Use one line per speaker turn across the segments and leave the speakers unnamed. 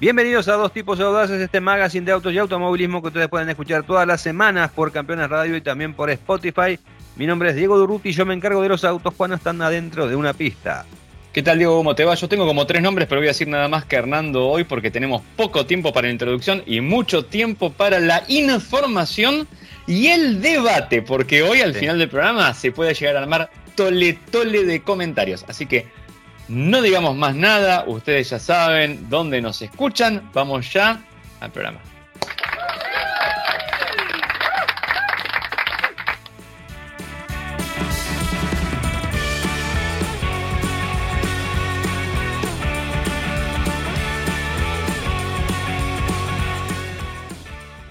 Bienvenidos a Dos Tipos Audaces, este magazine de autos y automovilismo que ustedes pueden escuchar todas las semanas por Campeones Radio y también por Spotify. Mi nombre es Diego Durruti y yo me encargo de los autos cuando están adentro de una pista.
¿Qué tal Diego? ¿Cómo te va? Yo tengo como tres nombres, pero voy a decir nada más que Hernando hoy porque tenemos poco tiempo para la introducción y mucho tiempo para la información y el debate, porque hoy al final del programa se puede llegar a armar tole tole de comentarios. Así que no digamos más nada, ustedes ya saben dónde nos escuchan. Vamos ya al programa.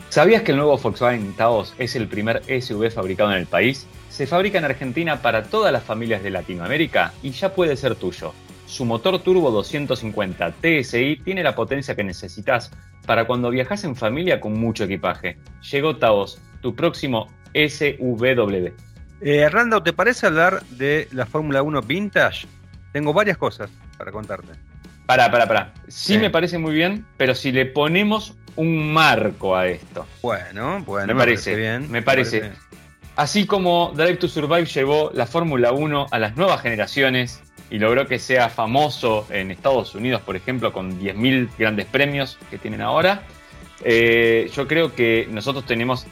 ¿Sabías que el nuevo Volkswagen Taos es el primer SUV fabricado en el país? Se fabrica en Argentina para todas las familias de Latinoamérica y ya puede ser tuyo. Su motor turbo 250 TSI tiene la potencia que necesitas para cuando viajas en familia con mucho equipaje. Llegó Taos, tu próximo SUV.
Eh, ¿te parece hablar de la Fórmula 1 Vintage? Tengo varias cosas para contarte.
Para, para, para. Sí, me parece muy bien, pero si le ponemos un marco a esto.
Bueno, bueno,
me parece, bien. Me parece. Así como Drive to Survive llevó la Fórmula 1 a las nuevas generaciones, y logró que sea famoso en Estados Unidos, por ejemplo, con 10.000 grandes premios que tienen ahora. Eh, yo creo que nosotros tenemos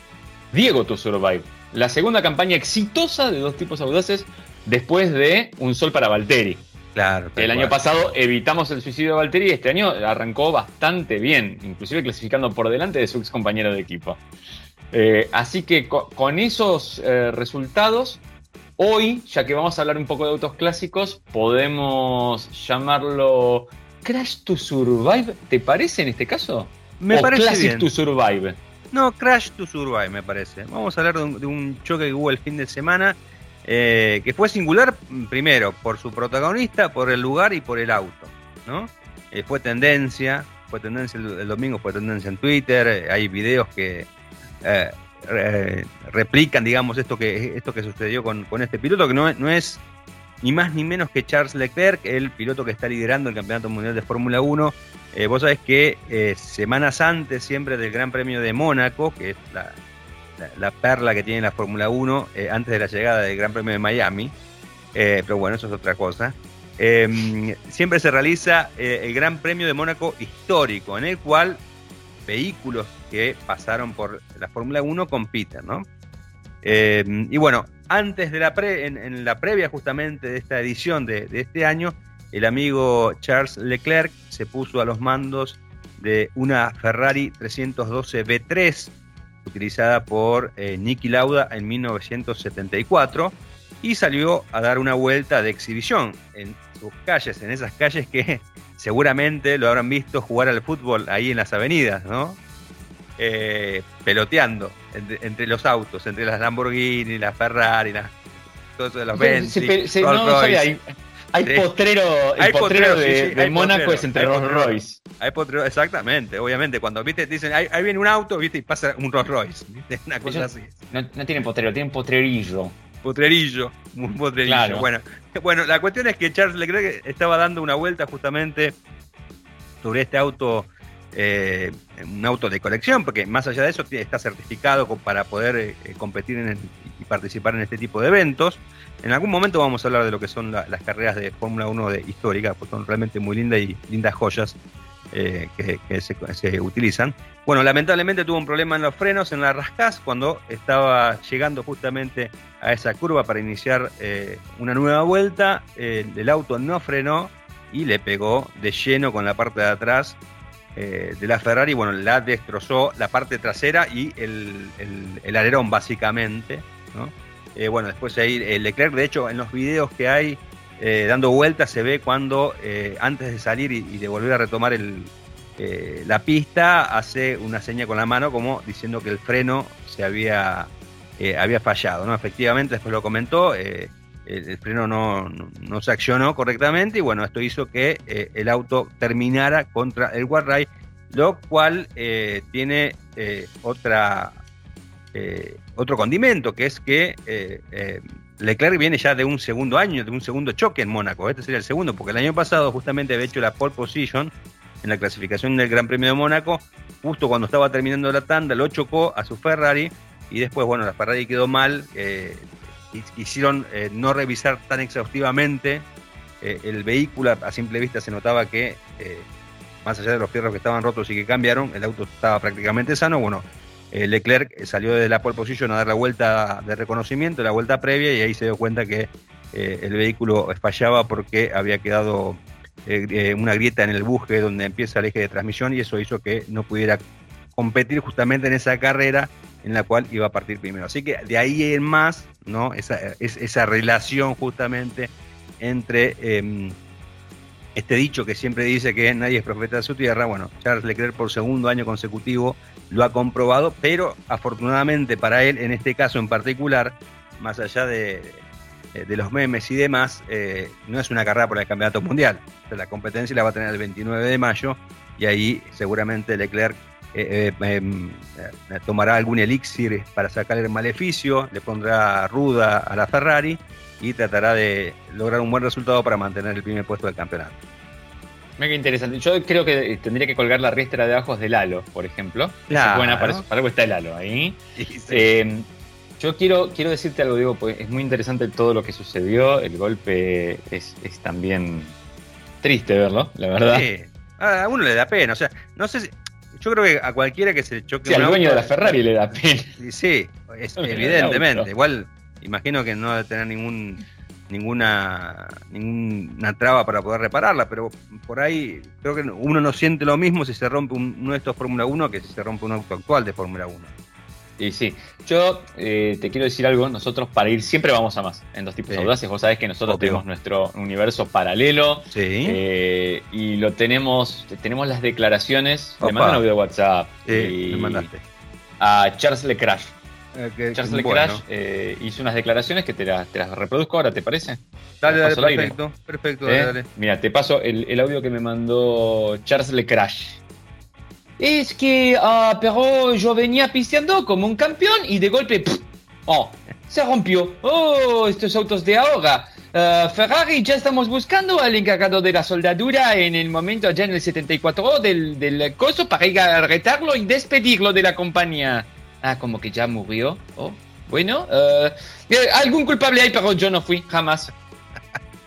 Diego to Survive, la segunda campaña exitosa de dos tipos audaces después de Un Sol para Valtteri.
Claro,
el año pasado evitamos el suicidio de Valtteri y este año arrancó bastante bien, inclusive clasificando por delante de su ex compañero de equipo. Eh, así que con, esos eh, resultados Hoy, ya que vamos a hablar un poco de autos clásicos, podemos llamarlo Crash to Survive. ¿Te parece en este caso?
Me parece
Classic to Survive.
No, Crash to Survive me parece. Vamos a hablar de un, choque que hubo el fin de semana eh, que fue singular primero por su protagonista, por el lugar y por el auto. ¿no? Eh, fue tendencia, fue tendencia el, domingo, fue tendencia en Twitter. Eh, hay videos que replican, digamos, esto que, esto que sucedió con, este piloto, que no, no, es ni más ni menos que Charles Leclerc, el piloto que está liderando el Campeonato Mundial de Fórmula 1. Eh, vos sabés que eh, semanas antes siempre del Gran Premio de Mónaco, que es la, la, perla que tiene la Fórmula 1, eh, antes de la llegada del Gran Premio de Miami, pero bueno, eso es otra cosa. siempre se realiza el Gran Premio de Mónaco histórico, en el cual vehículos que pasaron por la Fórmula 1 compiten, ¿no? Eh, y bueno, antes de la pre, en, la previa justamente de esta edición de, este año, el amigo Charles Leclerc se puso a los mandos de una Ferrari 312 B3 utilizada por eh, Niki Lauda en 1974 y salió a dar una vuelta de exhibición en sus calles, en esas calles que seguramente lo habrán visto jugar al fútbol ahí en las avenidas, ¿no? Eh, peloteando entre, los autos, entre las Lamborghini, las Ferrari, las, todos los Benz.
no, hay, hay potrero, el potrero, de, Mónaco es entre Rolls Royce.
Hay potrero, exactamente, obviamente. Cuando viste, te dicen, ahí, viene un auto, viste, y pasa un Rolls Royce. Una cosa así.
No, no tienen potrero, tienen potrerillo.
Potrerillo, un potrerillo. Bueno, bueno, la cuestión es que Charles Leclerc estaba dando una vuelta justamente sobre este auto, eh, un auto de colección, porque más allá de eso está certificado para poder eh, competir y participar en este tipo de eventos. En algún momento vamos a hablar de lo que son las carreras de Fórmula 1 de histórica, pues son realmente muy lindas y lindas joyas eh, que, se, utilizan. Bueno, lamentablemente tuvo un problema en los frenos, en la rascaz, cuando estaba llegando justamente a esa curva para iniciar eh, una nueva vuelta. el auto no frenó y le pegó de lleno con la parte de atrás eh, de la Ferrari. Bueno, la destrozó la parte trasera y el, el, alerón, básicamente. bueno, después ahí Leclerc, de hecho, en los videos que hay eh, dando vueltas se ve cuando eh, antes de salir y, de volver a retomar el, eh, la pista hace una seña con la mano como diciendo que el freno se había, había fallado. ¿no? Efectivamente, después lo comentó, el, freno no, no, se accionó correctamente y bueno, esto hizo que el auto terminara contra el guardrail, lo cual tiene otra, otro condimento, que es que Leclerc viene ya de un segundo año, de un segundo choque en Mónaco. Este sería el segundo, porque el año pasado justamente había hecho la pole position en la clasificación del Gran Premio de Mónaco, justo cuando estaba terminando la tanda, lo chocó a su Ferrari y después, bueno, la Ferrari quedó mal, eh, hicieron eh, no revisar tan exhaustivamente eh, el vehículo, a simple vista se notaba que, más allá de los fierros que estaban rotos y que cambiaron, el auto estaba prácticamente sano, bueno, Leclerc salió de la pole position a dar la vuelta de reconocimiento, la vuelta previa, y ahí se dio cuenta que el vehículo fallaba porque había quedado una grieta en el buje donde empieza el eje de transmisión y eso hizo que no pudiera competir justamente en esa carrera en la cual iba a partir primero. Así que de ahí en más, ¿no? Esa, esa relación justamente entre em, este dicho que siempre dice que nadie es profeta de su tierra, bueno, Charles Leclerc por segundo año consecutivo lo ha comprobado, pero afortunadamente para él, en este caso en particular, más allá de, los memes y demás, eh, no es una carrera por el campeonato mundial. la competencia la va a tener el 29 de mayo y ahí seguramente Leclerc eh, eh, em, eh, tomará algún elixir para sacar el maleficio, le pondrá ruda a la Ferrari y tratará de lograr un buen resultado para mantener el primer puesto del campeonato.
Mega interesante. Yo creo que tendría que colgar la riestra de ojos del halo, por ejemplo.
Claro.
Buena, para, algo está el halo ahí. Em, yo quiero, quiero decirte algo, digo, pues es muy interesante todo lo que sucedió. El golpe es, es también triste verlo, la verdad. Sí.
A uno le da pena. O sea, no sé si, yo creo que a cualquiera que se choque.
Sí, al dueño de la Ferrari le da pena.
Sí, evidentemente. Igual, imagino que no debe tener ningún ninguna ninguna traba para poder repararla, pero por ahí creo que uno no siente lo mismo si se rompe un, uno de estos Fórmula 1 que si se rompe un auto actual de Fórmula 1.
Y sí, yo eh, te quiero decir algo, nosotros para ir siempre vamos a más en dos tipos de audaces, vos sabés que nosotros tenemos nuestro universo paralelo
sí.
Eh, y lo tenemos, tenemos las declaraciones, le mando un audio de WhatsApp
sí, me mandaste.
a Charles Lecrash. Eh, Charles Lecrash hizo unas declaraciones que te las, te las, reproduzco ahora, ¿te parece?
Dale, dale, perfecto, perfecto, dale, dale.
Mira, te paso el, el audio que me mandó Charles Lecrash. Es que, uh, pero yo venía pisteando como un campeón y de golpe, oh, se rompió. Oh, estos autos de ahora. Uh, Ferrari, ya estamos buscando al encargado de la soldadura en el momento, ya en el 74 del, del coso, para ir a retarlo y despedirlo de la compañía. Ah, como que ya murió. Oh, bueno, uh, algún culpable hay, pero yo no fui, jamás.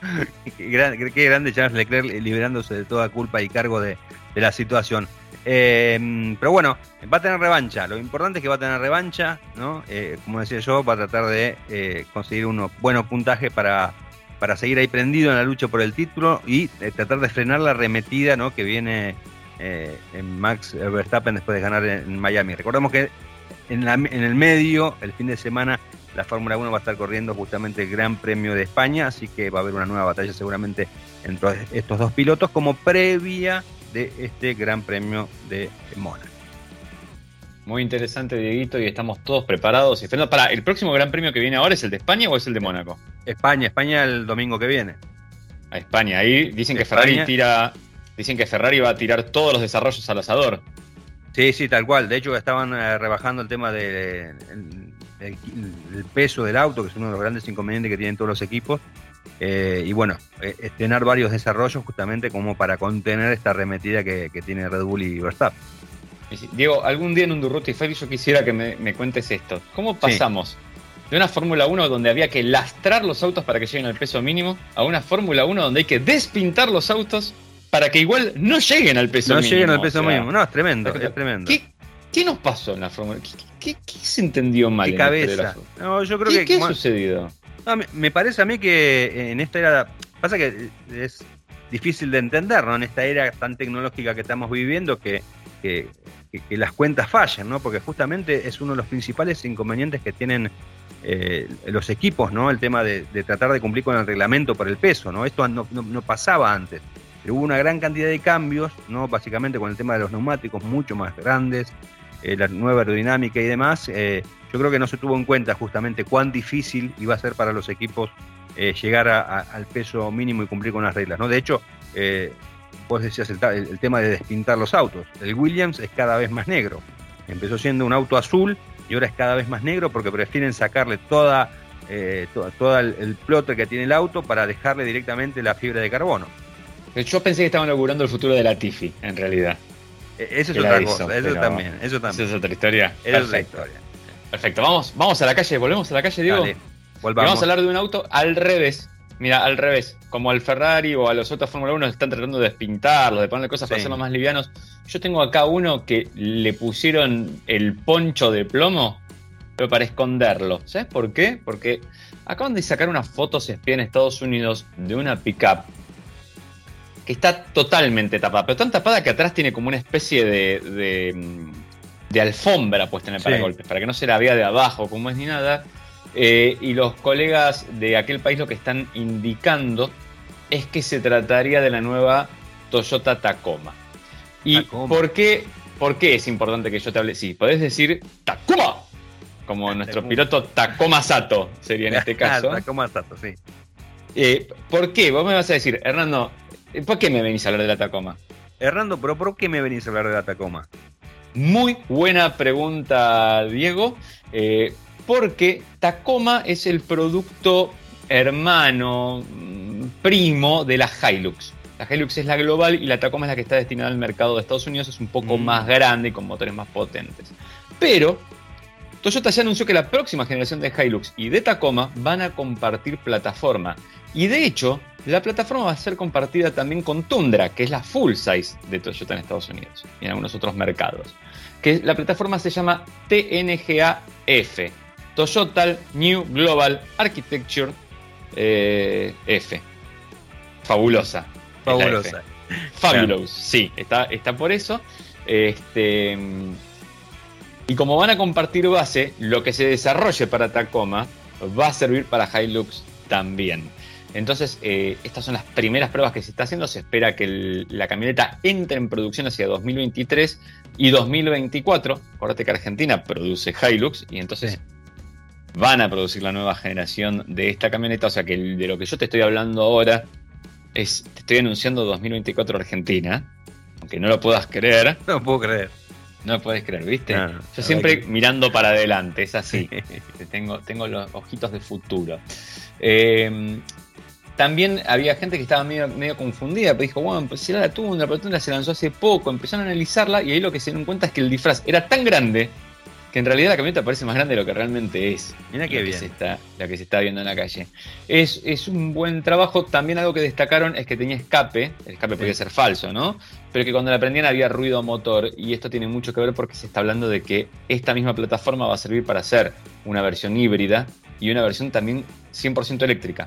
qué, grande Charles Leclerc liberándose de toda culpa y cargo de, de la situación. Eh, pero bueno, va a tener revancha. Lo importante es que va a tener revancha, ¿no? Eh, como decía yo, va a tratar de eh, conseguir unos buenos puntajes para, para seguir ahí prendido en la lucha por el título y tratar de frenar la arremetida ¿no? que viene en Max Verstappen después de ganar en, Miami. Recordemos que en, en el medio, el fin de semana, la Fórmula 1 va a estar corriendo justamente el Gran Premio de España, así que va a haber una nueva batalla seguramente entre estos dos pilotos como previa de este Gran Premio de Mónaco.
Muy interesante, Dieguito, y estamos todos preparados. Para, ¿el próximo Gran Premio que viene ahora es el de España o es el de Mónaco?
España, España el domingo que viene.
A España, ahí dicen que Ferrari tira. Dicen que Ferrari va a tirar todos los desarrollos al asador.
Sí, sí, tal cual. De hecho, estaban eh, rebajando el tema del peso del auto, que es uno de los grandes inconvenientes que tienen todos los equipos. Eh, y bueno, eh, estrenar varios desarrollos justamente como para contener esta arremetida que, tiene Red Bull y Verstappen.
Diego, algún día en un Durruti yo quisiera que me, cuentes esto. ¿Cómo pasamos de una Fórmula 1 donde había que lastrar los autos para que lleguen al peso mínimo a una Fórmula 1 donde hay que despintar los autos para que igual no lleguen al peso mínimo?
No lleguen al peso mínimo. No, es tremendo, es tremendo.
¿Qué, nos pasó en la Fórmula? ¿Qué, se entendió mal?
¿Qué cabeza? no, yo creo
¿Qué, que, ¿Qué ha sucedido?
me parece a mí que en esta era. Pasa que es difícil de entender, ¿no? En esta era tan tecnológica que estamos viviendo, que, que, las cuentas fallan, ¿no? Porque justamente es uno de los principales inconvenientes que tienen eh, los equipos, ¿no? El tema de, tratar de cumplir con el reglamento por el peso, ¿no? Esto no, pasaba antes. Pero hubo una gran cantidad de cambios, ¿no? Básicamente con el tema de los neumáticos mucho más grandes, eh, la nueva aerodinámica y demás. Eh, yo creo que no se tuvo en cuenta justamente cuán difícil iba a ser para los equipos eh, llegar al peso mínimo y cumplir con las reglas. ¿no? De hecho, eh, vos decías el, tema de despintar los autos. El Williams es cada vez más negro. Empezó siendo un auto azul y ahora es cada vez más negro porque prefieren sacarle toda, eh, todo, el, plotter que tiene el auto para dejarle directamente la fibra de carbono.
Yo pensé que estaban inaugurando el futuro de la Tifi, en realidad.
Eso es otra cosa, eso también, eso también.
Eso es otra historia. Perfecto. Perfecto, vamos, vamos a la calle, volvemos a la calle, Diego. vamos a hablar de un auto al revés. Mira, al revés. Como al Ferrari o a los otros Fórmula 1 están tratando de despintarlo, de ponerle cosas para hacerlo más livianos. Yo tengo acá uno que le pusieron el poncho de plomo, pero para esconderlo. ¿Sabes por qué? Porque acaban de sacar unas fotos espía en Estados Unidos de una pickup que está totalmente tapada, pero tan tapada que atrás tiene como una especie de, de, alfombra puesta en el paragolpes, para que no se la vea de abajo como es ni nada. Eh, y los colegas de aquel país lo que están indicando es que se trataría de la nueva Toyota Tacoma. ¿Y ¿por, qué, por qué es importante que yo te hable? Sí, podés decir Tacoma, como nuestro piloto Tacoma Sato sería en este caso.
Tacoma Sato, sí.
Eh, ¿Por qué? Vos me vas a decir, Hernando, ¿Por qué me venís a hablar de la Tacoma?
Hernando, pero ¿por qué me venís a hablar de la Tacoma?
Muy buena pregunta, Diego. Eh, porque Tacoma es el producto hermano, mm, primo de la Hilux. La Hilux es la global y la Tacoma es la que está destinada al mercado de Estados Unidos. Es un poco mm. más grande y con motores más potentes. Pero Toyota ya anunció que la próxima generación de Hilux y de Tacoma van a compartir plataforma. Y de hecho, la plataforma va a ser compartida también con Tundra, que es la full size de Toyota en Estados Unidos y en algunos otros mercados. Que la plataforma se llama TNGA-F, Toyota New Global Architecture eh, F. Fabulosa.
Fabulosa.
Fabulous, sí, está, está por eso. Este, y como van a compartir base, lo que se desarrolle para Tacoma va a servir para Hilux también. Entonces, eh, estas son las primeras pruebas que se está haciendo. Se espera que la camioneta entre en producción hacia 2023 y 2024. Acuérdate que Argentina produce Hilux y entonces van a producir la nueva generación de esta camioneta. O sea que de lo que yo te estoy hablando ahora es, te estoy anunciando 2024 Argentina. Aunque no lo puedas creer.
No lo puedo creer.
No lo puedes creer, ¿viste? yo siempre mirando para adelante, es así. tengo, tengo los ojitos de futuro. Eh, también había gente que estaba medio, medio confundida, pero dijo, bueno, pues era la tundra, la tundra se lanzó hace poco, empezaron a analizarla y ahí lo que se dieron cuenta es que el disfraz era tan grande que en realidad la camioneta parece más grande de lo que realmente es.
Mira qué bien.
Que se está, la que se está viendo en la calle. Es, es, un buen trabajo. También algo que destacaron es que tenía escape. El escape podía ser falso, ¿no? Pero que cuando la prendían había ruido motor. Y esto tiene mucho que ver porque se está hablando de que esta misma plataforma va a servir para hacer una versión híbrida y una versión también 100% eléctrica.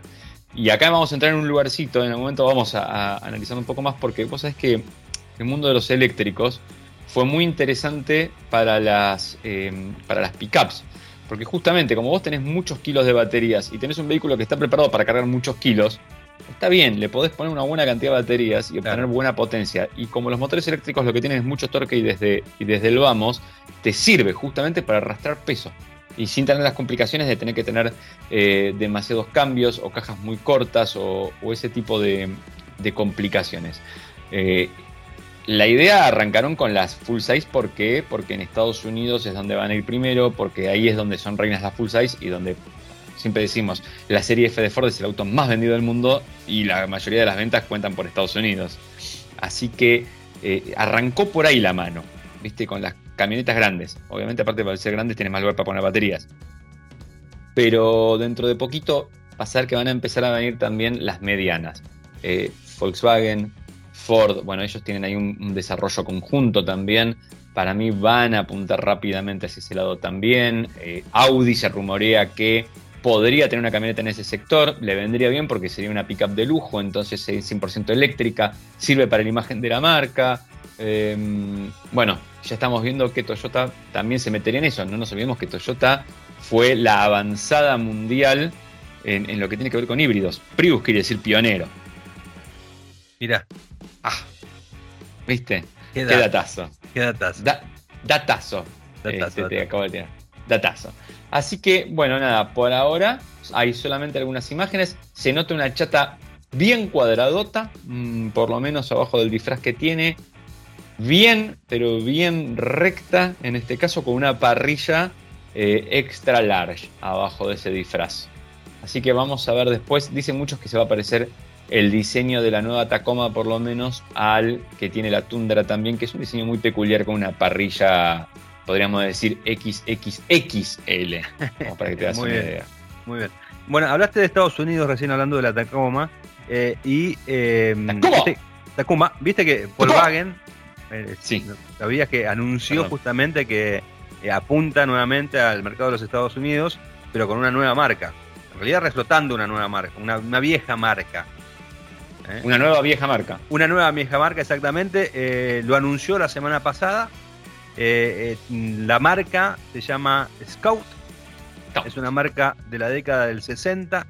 Y acá vamos a entrar en un lugarcito, en el momento vamos a, analizar un poco más, porque vos sabés que el mundo de los eléctricos fue muy interesante para las, eh, para las pickups. Porque justamente como vos tenés muchos kilos de baterías y tenés un vehículo que está preparado para cargar muchos kilos, está bien, le podés poner una buena cantidad de baterías y obtener buena potencia. Y como los motores eléctricos lo que tienen es mucho torque y desde, y desde el vamos, te sirve justamente para arrastrar peso y sin tener las complicaciones de tener que tener eh, demasiados cambios o cajas muy cortas o, ese tipo de, complicaciones. Eh, la idea arrancaron con las full size, ¿por qué? Porque en Estados Unidos es donde van a ir primero, porque ahí es donde son reinas las full size y donde siempre decimos, la serie F de Ford es el auto más vendido del mundo y la mayoría de las ventas cuentan por Estados Unidos. Así que eh, arrancó por ahí la mano, ¿viste? Con las camionetas grandes. Obviamente, aparte de ser grandes, tiene más lugar para poner baterías. Pero dentro de poquito ser que van a empezar a venir también las medianas. Eh, Volkswagen, Ford, bueno, ellos tienen ahí un, desarrollo conjunto también. Para mí van a apuntar rápidamente hacia ese lado también. Eh, Audi se rumorea que podría tener una camioneta en ese sector, le vendría bien porque sería una pickup de lujo, entonces es 100% eléctrica, sirve para la imagen de la marca. Em, bueno, ya estamos viendo que Toyota también se metería en eso. No nos olvidemos que Toyota fue la avanzada mundial en, lo que tiene que ver con híbridos. Prius quiere decir pionero.
Mira.
Ah, ¿viste? Qué, datazo.
Qué datazo.
datazo. Datazo, este, datazo. Así que, bueno, nada, por ahora hay solamente algunas imágenes. Se nota una chata bien cuadradota, mm, por lo menos abajo del disfraz que tiene bien, pero bien recta, en este caso con una parrilla eh, extra large abajo de ese disfraz. Así que vamos a ver después, dicen muchos que se va a parecer el diseño de la nueva Tacoma, por lo menos, al que tiene la Tundra también, que es un diseño muy peculiar con una parrilla, podríamos decir XXXL, como para que te das una idea.
Muy bien. Bueno, hablaste de Estados Unidos recién hablando de la Tacoma. Eh, y. Eh, Tacoma. ¿Viste, que Volkswagen. Eh, sí. Sabías que anunció justamente que eh, apunta nuevamente al mercado de los Estados Unidos, pero con una nueva marca. En realidad, reflotando una nueva marca, una, vieja marca.
Una nueva vieja marca.
Una nueva vieja marca, exactamente. lo anunció la semana pasada. la marca se llama Scout es una marca de la década del 60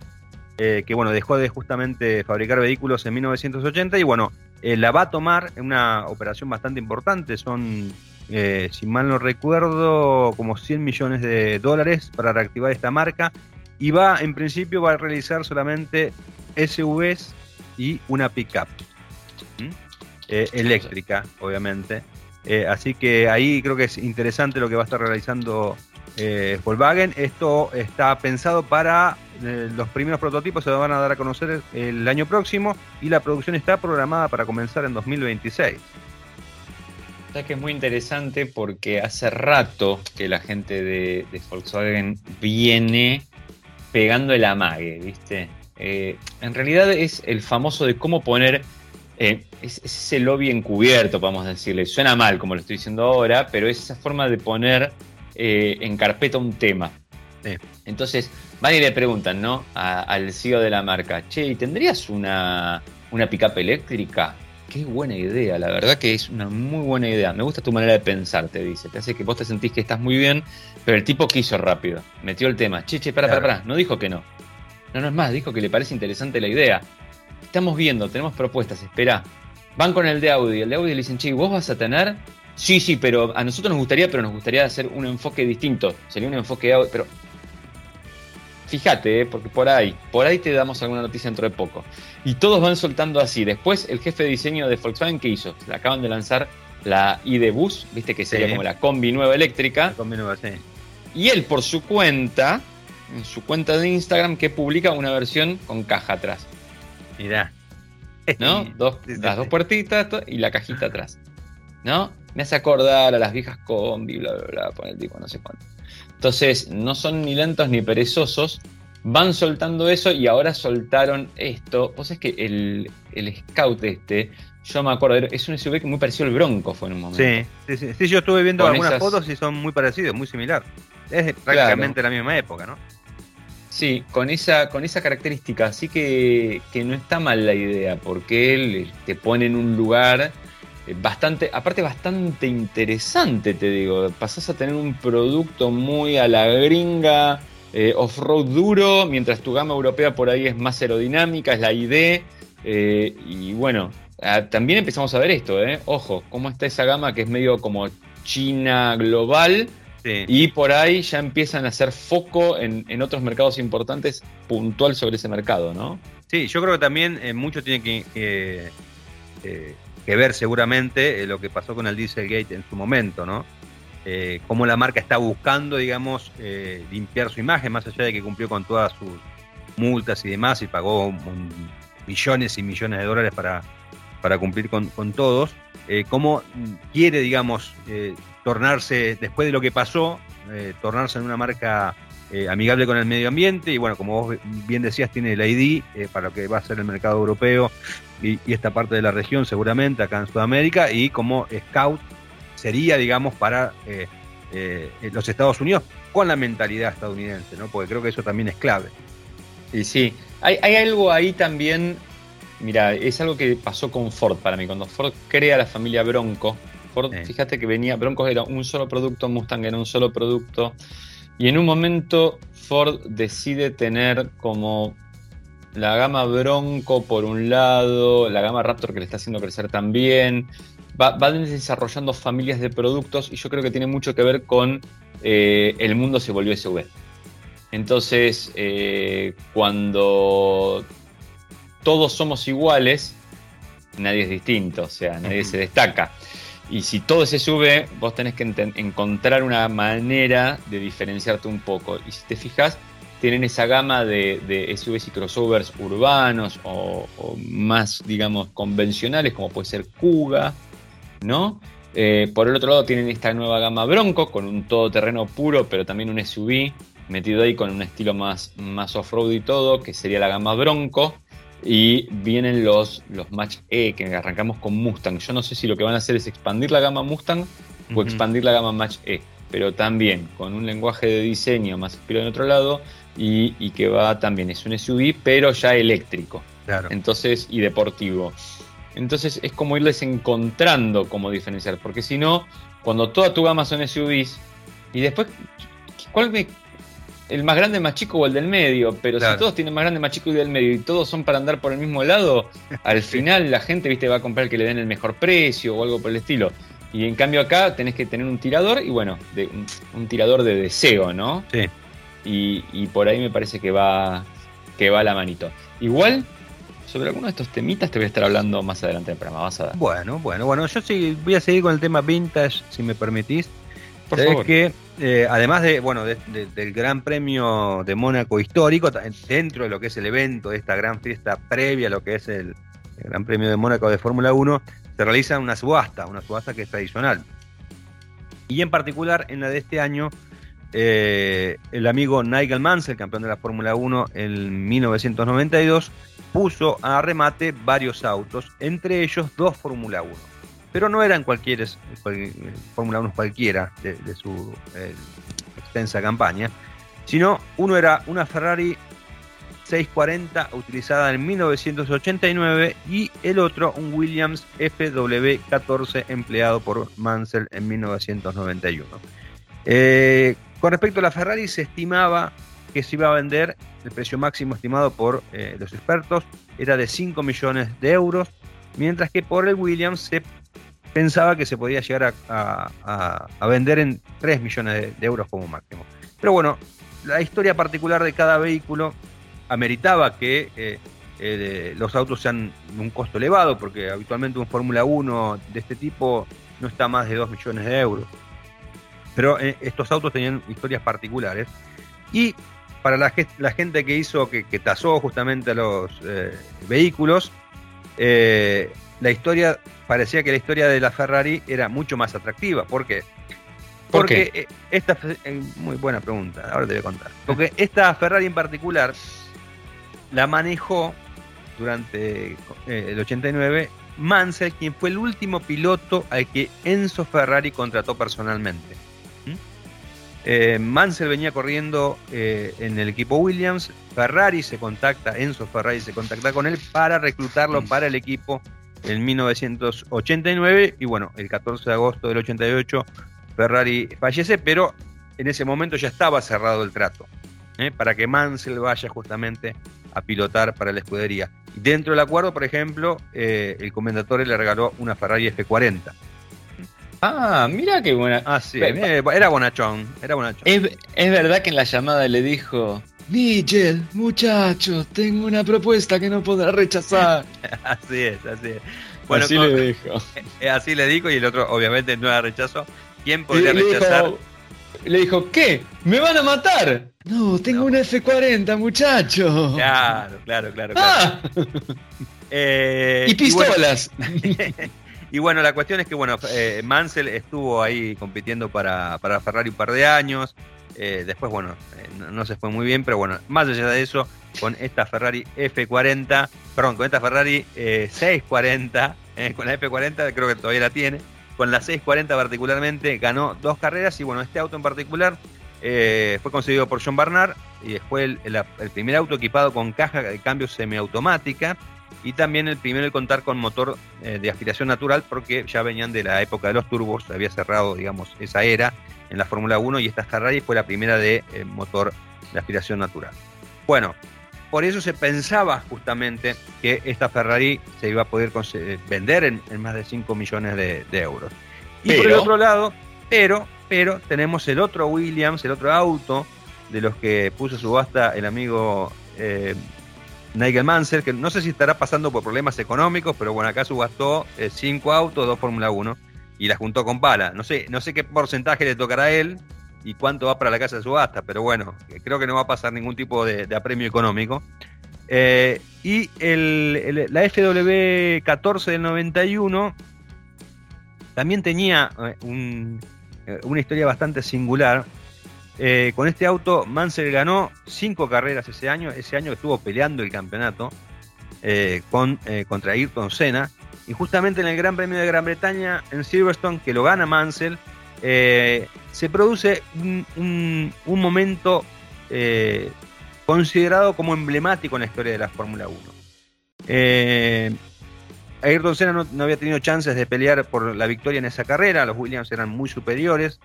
eh, que bueno, dejó de justamente fabricar vehículos en 1980 y bueno, eh, la va a tomar en una operación bastante importante. Son, eh, si mal no recuerdo, como 100 millones de dólares para reactivar esta marca y va, en principio, va a realizar solamente SUVs y una pickup eléctrica, obviamente. así que ahí creo que es interesante lo que va a estar realizando eh, Volkswagen. Esto está pensado para eh, los primeros prototipos, se van a dar a conocer el año próximo y la producción está programada para comenzar en 2026.
O que es muy interesante porque hace rato que la gente de, Volkswagen viene pegando el amague, ¿viste? Eh, en realidad es el famoso de cómo poner eh, es, ese lobby encubierto, vamos a decirle. Suena mal como lo estoy diciendo ahora, pero es esa forma de poner en carpeta un tema. Entonces, van y le preguntan, ¿no? al CEO de la marca, che, ¿y tendrías una, una pickup eléctrica? Qué buena idea, la verdad que es una muy buena idea. Me gusta tu manera de pensar, te dice. Te hace que vos te sentís que estás muy bien, pero el tipo quiso rápido. Metió el tema. Che, che, para, para, para. No dijo que no. No, no es más, dijo que le parece interesante la idea. Estamos viendo, tenemos propuestas, espera. Van con el de Audi. El de Audi le dicen, che, ¿vos vas a tener Sí, sí, pero a nosotros nos gustaría, pero nos gustaría hacer un enfoque distinto. Sería un enfoque, pero fíjate, eh, porque por ahí, por ahí te damos alguna noticia dentro de poco. Y todos van soltando así. Después, el jefe de diseño de Volkswagen, ¿qué hizo? Acaban de lanzar la ID Bus, viste que sería como la combi nueva eléctrica. La combi nueva, sí. Y él, por su cuenta, en su cuenta de Instagram, que publica una versión con caja atrás.
Mirá.
¿No? Dos, las dos puertitas y la cajita atrás. ¿No? me hace acordar a las viejas combi, bla, bla, bla, pone el tipo, no sé cuánto. Entonces, no son ni lentos ni perezosos, van soltando eso y ahora soltaron esto. Vos es que el, el Scout este, yo me acuerdo, es un SUV que muy parecido al Bronco fue en un momento.
Sí, sí, sí, sí yo estuve viendo algunas fotos y son muy parecidos, muy similar. Es prácticamente la misma época, ¿no?
Sí, con esa, con esa característica, así que, que no está mal la idea, porque él te pone en un lugar eh, bastante, aparte bastante interesante, te digo. Pasás a tener un producto muy a la gringa, eh, off-road duro, mientras tu gama europea por ahí es más aerodinámica, es la ID. Eh, y bueno, ah, también empezamos a ver esto, ¿eh? Ojo, cómo está esa gama que es medio como China global. Y por ahí ya empiezan a hacer foco en, otros mercados importantes puntual sobre ese mercado, ¿no?
Sí, yo creo que también mucho tiene que que ver seguramente eh, lo que pasó con el Dieselgate en su momento, ¿no? Eh, cómo la marca está buscando, digamos, eh, limpiar su imagen, más allá de que cumplió con todas sus multas y demás y pagó millones y millones de dólares para, para cumplir con, todos, cómo quiere, digamos, tornarse, después de lo que pasó, tornarse en una marca amigable con el medio ambiente y bueno, como vos bien decías, tiene el ID para lo que va a ser el mercado europeo y, esta parte de la región seguramente acá en Sudamérica y como scout sería, digamos, para eh, eh, los Estados Unidos con la mentalidad estadounidense, ¿no? Porque creo que eso también es clave.
Y sí, hay, algo ahí también, mira, es algo que pasó con Ford para mí, cuando Ford crea la familia Bronco, Ford, fíjate que venía, Bronco era un solo producto, Mustang era un solo producto, y en un momento Ford decide tener como la gama Bronco por un lado, la gama Raptor que le está haciendo crecer también. Va, desarrollando familias de productos y yo creo que tiene mucho que ver con eh, el mundo se volvió SUV. Entonces, eh, cuando todos somos iguales, nadie es distinto, o sea, nadie se destaca. Y si todo se sube, vos tenés que encontrar una manera de diferenciarte un poco. Y si te fijas, tienen esa gama de, SUVs y crossovers urbanos o, más, digamos, convencionales, como puede ser Kuga, ¿no? Eh, por el otro lado tienen esta nueva gama Bronco con un todoterreno puro, pero también un SUV metido ahí con un estilo más, más off-road y todo, que sería la gama Bronco. Y vienen los, los Match E, que arrancamos con Mustang. Yo no sé si lo que van a hacer es expandir la gama Mustang o expandir la gama Match E, pero también con un lenguaje de diseño más inspirado en otro lado y, que va también, es un SUV, pero ya eléctrico. Claro. Entonces, y deportivo. Entonces es como irles encontrando cómo diferenciar, porque si no, cuando toda tu gama son SUVs, y después, ¿cuál me, el más grande, más chico o el del medio, pero si todos tienen más grande, más chico y del medio y todos son para andar por el mismo lado, al final la gente viste va a comprar que le den el mejor precio o algo por el estilo. Y en cambio acá tenés que tener un tirador y bueno, de, un, tirador de deseo, ¿no? Sí. Y, por ahí me parece que va, que va la manito. Igual, sobre alguno de estos temitas te voy a estar hablando más adelante en el programa. Vas a
Bueno, bueno, bueno, yo sí voy a seguir con el tema vintage, si me permitís. Por favor. que eh, además de, bueno, del Gran Premio de Mónaco histórico, dentro de lo que es el evento, de esta gran fiesta previa a lo que es el, Gran Premio de Mónaco de Fórmula 1, se realiza una subasta, una subasta que es tradicional. Y en particular en la de este año, eh, el amigo Nigel Mansell, campeón de la Fórmula 1 en 1992, puso a remate varios autos, entre ellos dos Fórmula 1 pero no eran cualquier, Fórmula 1 cualquiera de, su eh, extensa campaña, sino uno era una Ferrari 640 utilizada en 1989 y el otro un Williams FW14 empleado por Mansell en 1991. Eh, con respecto a la Ferrari se estimaba que se iba a vender, el precio máximo estimado por eh, los expertos era de 5 millones de euros, mientras que por el Williams se pensaba que se podía llegar a, vender en 3 millones de, euros como máximo. Pero bueno, la historia particular de cada vehículo ameritaba que eh, eh, los autos sean un costo elevado, porque habitualmente un Fórmula 1 de este tipo no está más de 2 millones de euros. Pero eh, estos autos tenían historias particulares. Y para la, gente que hizo, que, que tasó justamente a los vehículos, la historia, parecía que la historia de la Ferrari era mucho más atractiva. ¿Por qué? Porque eh, esta, eh, muy buena pregunta, ahora te voy a contar. Porque esta Ferrari en particular la manejó durante eh, el 89 Mansell, quien fue el último piloto al que Enzo Ferrari contrató personalmente. ¿Mm? Mansell venía corriendo en el equipo Williams, Ferrari se contacta, Enzo Ferrari se contacta con él para reclutarlo mm. para el equipo en 1989 y bueno, el 14 de agosto del 88 Ferrari fallece, pero en ese momento ya estaba cerrado el trato ¿eh? para que Mansell vaya justamente a pilotar para la escudería. Dentro del acuerdo, por ejemplo, eh, el comendatore le regaló una Ferrari F40.
Ah, mira qué buena.
Ah, sí, era bonachón, era bonachón.
Es, es verdad que en la llamada le dijo, Nigel, muchacho, tengo una propuesta que no podrá rechazar.
así es, así es.
Bueno, así le dijo.
Eh, así le dijo y el otro obviamente no la rechazó. ¿Quién podría rechazar?
le dijo, ¿qué? ¿Me van a matar? No, tengo una F40, muchacho.
Claro, claro, claro. Ah.
Eh, y pistolas.
Y bueno, la cuestión es que bueno, eh, Mansell estuvo ahí compitiendo para, para Ferrari un par de años. Eh, después, bueno, eh, no, se fue muy bien, pero bueno, más allá de eso, con esta Ferrari F40, perdón, con esta Ferrari 640, eh, con la F40 creo que todavía la tiene, con la 640 particularmente ganó dos carreras y bueno, este auto en particular fue conseguido por John Barnard y fue el, primer auto equipado con caja de cambio semiautomática y también el primero en contar con motor de aspiración natural porque ya venían de la época de los turbos, había cerrado digamos esa era en la Fórmula 1 y esta Ferrari fue la primera de eh, motor de aspiración natural. Bueno, por eso se pensaba justamente que esta Ferrari se iba a poder eh, vender en, más de 5 millones de, euros. Y por el otro lado, pero, pero tenemos el otro Williams, el otro auto de los que puso subasta el amigo eh, Nigel Mansell, que no sé si estará pasando por problemas económicos, pero bueno, acá subastó 5 autos, dos Fórmula 1 y la juntó con Pala. No sé, no sé qué porcentaje le tocará a él, y cuánto va para la casa de subasta, pero bueno, creo que no va a pasar ningún tipo de, apremio económico. Eh, y el, la FW14 del 91 también tenía eh, una historia bastante singular. con este auto, Mansell ganó cinco carreras ese año, ese año estuvo peleando el campeonato con, contra Ayrton Senna. Y justamente en el Gran Premio de Gran Bretaña, en Silverstone, que lo gana Mansell, eh, se produce un, momento eh, considerado como emblemático en la historia de la Fórmula 1. Eh, Ayrton Senna no, había tenido chances de pelear por la victoria en esa carrera, los Williams eran muy superiores,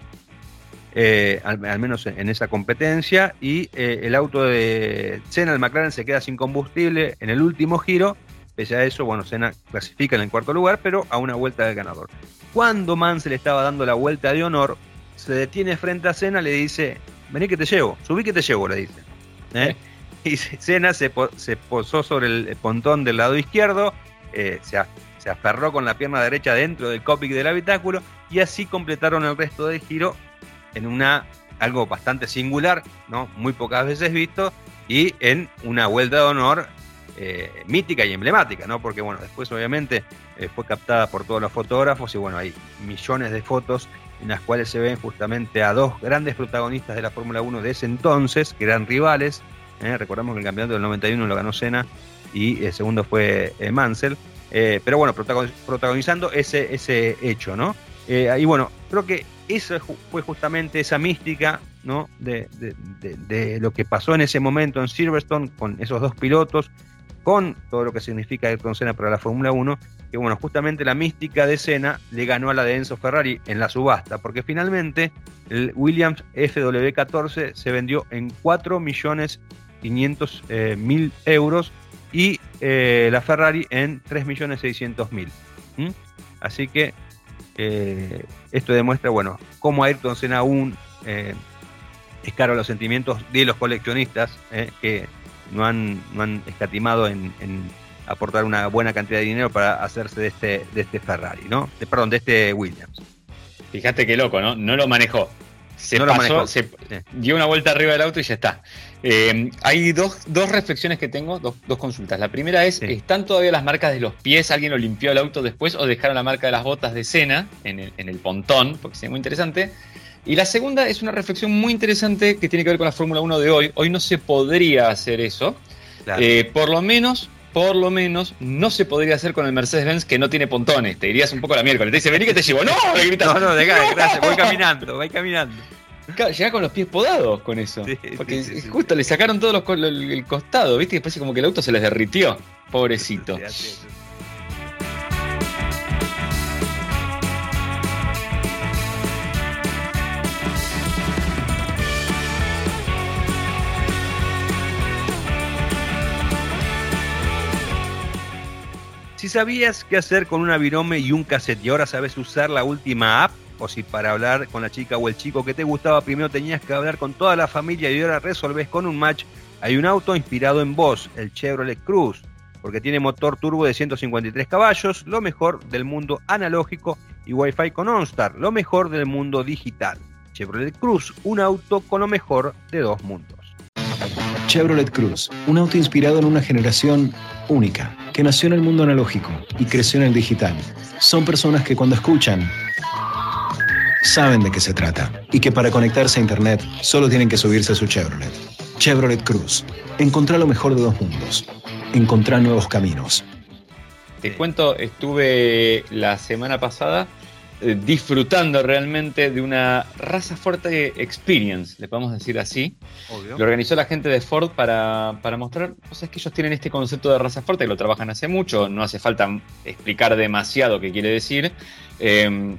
al, menos en, esa competencia, y el auto de Senna, el McLaren, se queda sin combustible en el último giro Pese a eso, bueno, Senna clasifica en el cuarto lugar, pero a una vuelta del ganador. Cuando Mansell estaba dando la vuelta de honor, se detiene frente a Senna, le dice, vení que te llevo, subí que te llevo, le dice. ¿Eh? Y Senna se, posó sobre el pontón del lado izquierdo, eh, se, se, aferró con la pierna derecha dentro del cockpit del habitáculo y así completaron el resto del giro en una algo bastante singular, ¿no? muy pocas veces visto, y en una vuelta de honor eh, mítica y emblemática, ¿no? Porque bueno, después obviamente eh, fue captada por todos los fotógrafos y bueno, hay millones de fotos en las cuales se ven justamente a dos grandes protagonistas de la Fórmula 1 de ese entonces, que eran rivales. ¿eh? Recordamos que el campeonato del 91 lo ganó Senna y el segundo fue Mansell. pero bueno, protagonizando ese, ese hecho, ¿no? y bueno, creo que eso fue justamente esa mística ¿no? De, de, lo que pasó en ese momento en Silverstone con esos dos pilotos con todo lo que significa Ayrton Senna para la Fórmula 1, que bueno, justamente la mística de Senna le ganó a la de Enzo Ferrari en la subasta, porque finalmente el Williams FW14 se vendió en 4.500.000 eh, euros y eh, la Ferrari en 3.600.000. Así que eh, esto demuestra, bueno, cómo Ayrton Senna aún es caro los sentimientos de los coleccionistas, que no han, no han escatimado en, aportar una buena cantidad de dinero para hacerse de este, de este Ferrari, ¿no? perdón, de este Williams.
Fíjate qué loco, ¿no? No lo manejó. Se pasó, se dio una vuelta arriba del auto y ya está. Eh, hay dos, reflexiones que tengo, dos, consultas. La primera es, ¿están todavía las marcas de los pies? ¿Alguien lo limpió el auto después o dejaron la marca de las botas de cena en el, en el pontón? Porque es muy interesante. Y la segunda es una reflexión muy interesante que tiene que ver con la Fórmula 1 de hoy. Hoy no se podría hacer eso. Eh, por lo menos, por lo menos, no se podría hacer con el Mercedes-Benz que no tiene pontones. Te irías un poco a la miércoles. Te dice, vení que te llevo. ¡No!
Le gritas. No, no, de gracias. Voy caminando, voy caminando.
Llega con los pies podados con eso. porque justo le sacaron todo el, costado, ¿viste? Y después como que el auto se les derritió. Pobrecito.
Si sabías qué hacer con una virome y un cassette y ahora sabes usar la última app, o si para hablar con la chica o el chico que te gustaba primero tenías que hablar con toda la familia y ahora resolves con un match, hay un auto inspirado en vos, el Chevrolet Cruz, porque tiene motor turbo de 153 caballos, lo mejor del mundo analógico y Wi-Fi con OnStar, lo mejor del mundo digital. Chevrolet Cruz, un auto con lo mejor de dos mundos.
Chevrolet Cruz, un auto inspirado en una generación única que nació en el mundo analógico y creció en el digital. Son personas que cuando escuchan, saben de qué se trata y que para conectarse a Internet solo tienen que subirse a su Chevrolet. Chevrolet Cruz. Encontrá lo mejor de dos mundos. Encontrá nuevos caminos.
Te cuento, estuve la semana pasada eh, disfrutando realmente de una raza fuerte experience, le podemos decir así. Lo organizó la gente de Ford para, mostrar cosas que ellos tienen este concepto de raza fuerte, que lo trabajan hace mucho, no hace falta explicar demasiado qué quiere decir. Em,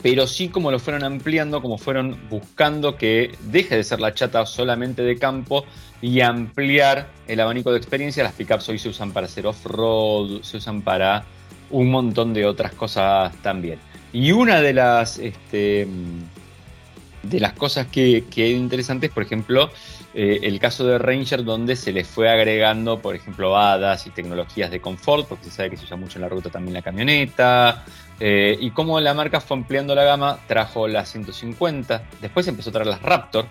pero sí como lo fueron ampliando, como fueron buscando que deje de ser la chata solamente de campo y ampliar el abanico de experiencia. Las pickups hoy se usan para hacer off-road, se usan para un montón de otras cosas también. Y una de las, este, de las cosas que, que es interesante es, por ejemplo, eh, el caso de Ranger donde se le fue agregando, por ejemplo, hadas y tecnologías de confort, porque se sabe que se usa mucho en la ruta también la camioneta, eh, y como la marca fue ampliando la gama, trajo la 150, después empezó a traer las Raptor,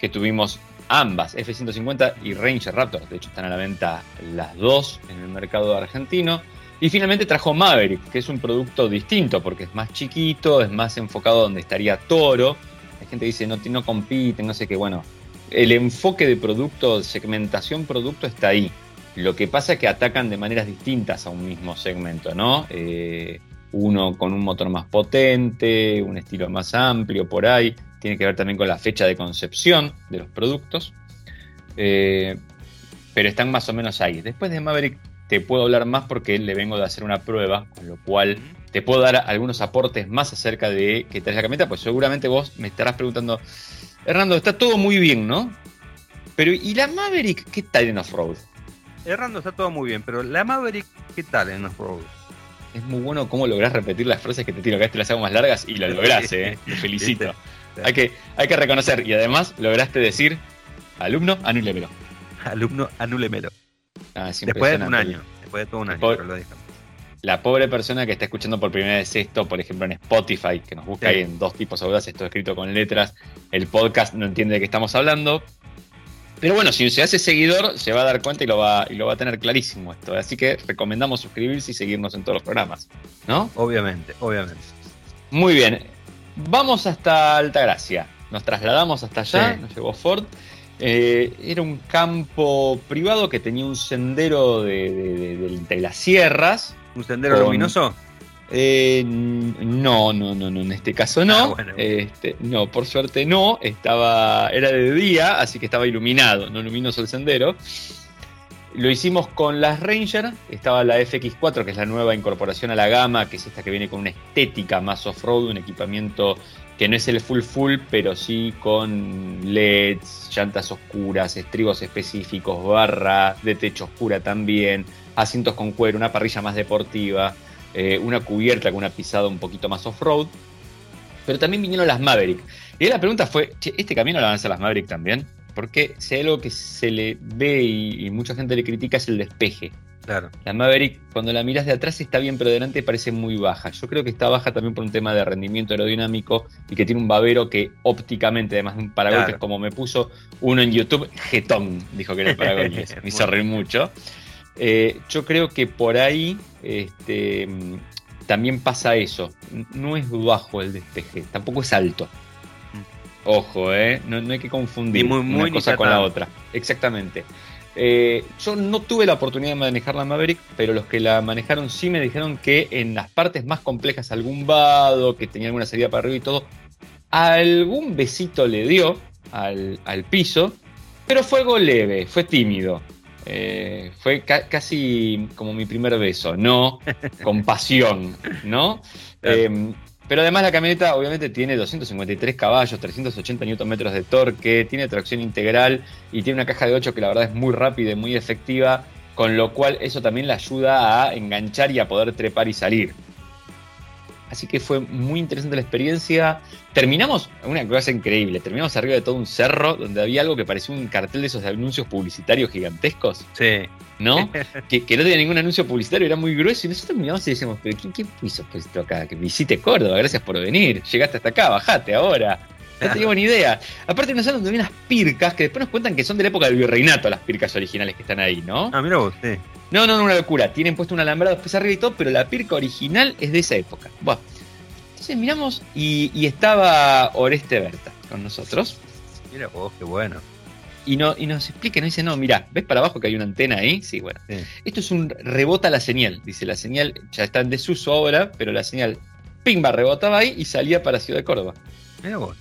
que tuvimos ambas, F-150 y Ranger Raptor, de hecho están a la venta las dos en el mercado argentino. Y finalmente trajo Maverick, que es un producto distinto porque es más chiquito, es más enfocado donde estaría Toro. La gente dice no, no compite, no sé qué. Bueno, el enfoque de producto, segmentación producto está ahí. Lo que pasa es que atacan de maneras distintas a un mismo segmento, ¿no? Eh, uno con un motor más potente, un estilo más amplio por ahí. Tiene que ver también con la fecha de concepción de los productos. Eh, pero están más o menos ahí. Después de Maverick te puedo hablar más porque le vengo de hacer una prueba, con lo cual te puedo dar algunos aportes más acerca de qué traes la camioneta, pues seguramente vos me estarás preguntando, Hernando, está todo muy bien, ¿no? Pero ¿y la Maverick qué tal en off-road?
Hernando está todo muy bien, pero la Maverick qué tal en off-road?
Es muy bueno cómo lográs repetir las frases que te tiro acá, te las hago más largas y lo lográs, ¿eh? Te felicito. Hay que, hay que reconocer y además lograste decir, alumno, anúlemelo.
Alumno, anúlemelo. Ah, después de un año. Después de todo un año, lo
La pobre persona que está escuchando por primera vez esto, por ejemplo en Spotify, que nos busca ahí en dos tipos agudas, esto escrito con letras, el podcast no entiende de qué estamos hablando. Pero bueno, si se hace seguidor, se va a dar cuenta y lo va, y lo va a tener clarísimo esto. Así que recomendamos suscribirse y seguirnos en todos los programas. ¿No?
Obviamente, obviamente.
Muy bien. Vamos hasta Altagracia. Nos trasladamos hasta allá, nos llegó Ford. Eh, era un campo privado que tenía un sendero de, las sierras.
¿Un sendero luminoso?
Eh, no, no, no, no, en este caso no. Ah, este, no, por suerte no. Estaba, era de día, así que estaba iluminado, no luminoso el sendero. Lo hicimos con las Ranger, estaba la FX4, que es la nueva incorporación a la gama, que es esta que viene con una estética más off-road, un equipamiento que no es el full full, pero sí con LEDs, llantas oscuras, estribos específicos, barra de techo oscura también, asientos con cuero, una parrilla más deportiva, eh, una cubierta con una pisada un poquito más off-road. Pero también vinieron las Maverick. Y la pregunta fue, ¿este camino lo avanza las Maverick también? Porque si hay algo que se le ve y mucha gente le critica es el despeje. La Maverick, cuando la miras de atrás, está bien, pero de delante parece muy baja. Yo creo que está baja también por un tema de rendimiento aerodinámico y que tiene un babero que ópticamente, además de un paragolpes, como me puso uno en YouTube, jetón, dijo que era el paragolpes. me hizo reír mucho. Eh, yo creo que por ahí este, también pasa eso. No es bajo el despeje, tampoco es alto. Mm. Ojo, ¿eh? No, hay que confundir una cosa con la otra. Exactamente. Eh, yo no tuve la oportunidad de manejar la Maverick, pero los que la manejaron sí me dijeron que en las partes más complejas, algún vado, que tenía alguna salida para arriba y todo, algún besito le dio al, piso, pero fue algo leve, fue tímido. Eh, fue casi como mi primer beso, no con pasión, ¿no? Em, pero además la camioneta obviamente tiene 253 caballos, 380 Nm de torque, tiene tracción integral y tiene una caja de 8 que la verdad es muy rápida y muy efectiva, con lo cual eso también la ayuda a enganchar y a poder trepar y salir. Así que fue muy interesante la experiencia. Terminamos, una cosa increíble, terminamos arriba de todo un cerro donde había algo que parecía un cartel de esos anuncios publicitarios gigantescos.
Sí.
¿No? que, no tenía ningún anuncio publicitario, era muy grueso. Y nosotros miramos y decíamos, pero ¿quién, quién hizo esto acá? Que visite Córdoba, gracias por venir. Llegaste hasta acá, bajate ahora. No tengo ni idea. Aparte nos hablan de unas pircas que después nos cuentan que son de la época del virreinato las pircas originales que están ahí, ¿no?
Ah, mira vos, sí.
No, no, no, una locura. Tienen puesto un alambrado después arriba y todo, pero la pirca original es de esa época. Bueno, entonces miramos y, estaba Oreste Berta con nosotros.
Mira vos, qué bueno.
Y, no, y nos explica, nos dice, no, mira, ¿ves para abajo que hay una antena ahí? Sí, bueno. Esto es un rebota la señal. Dice, la señal ya está en desuso ahora, pero la señal, pimba, rebotaba ahí y salía para Ciudad de Córdoba. Mira vos.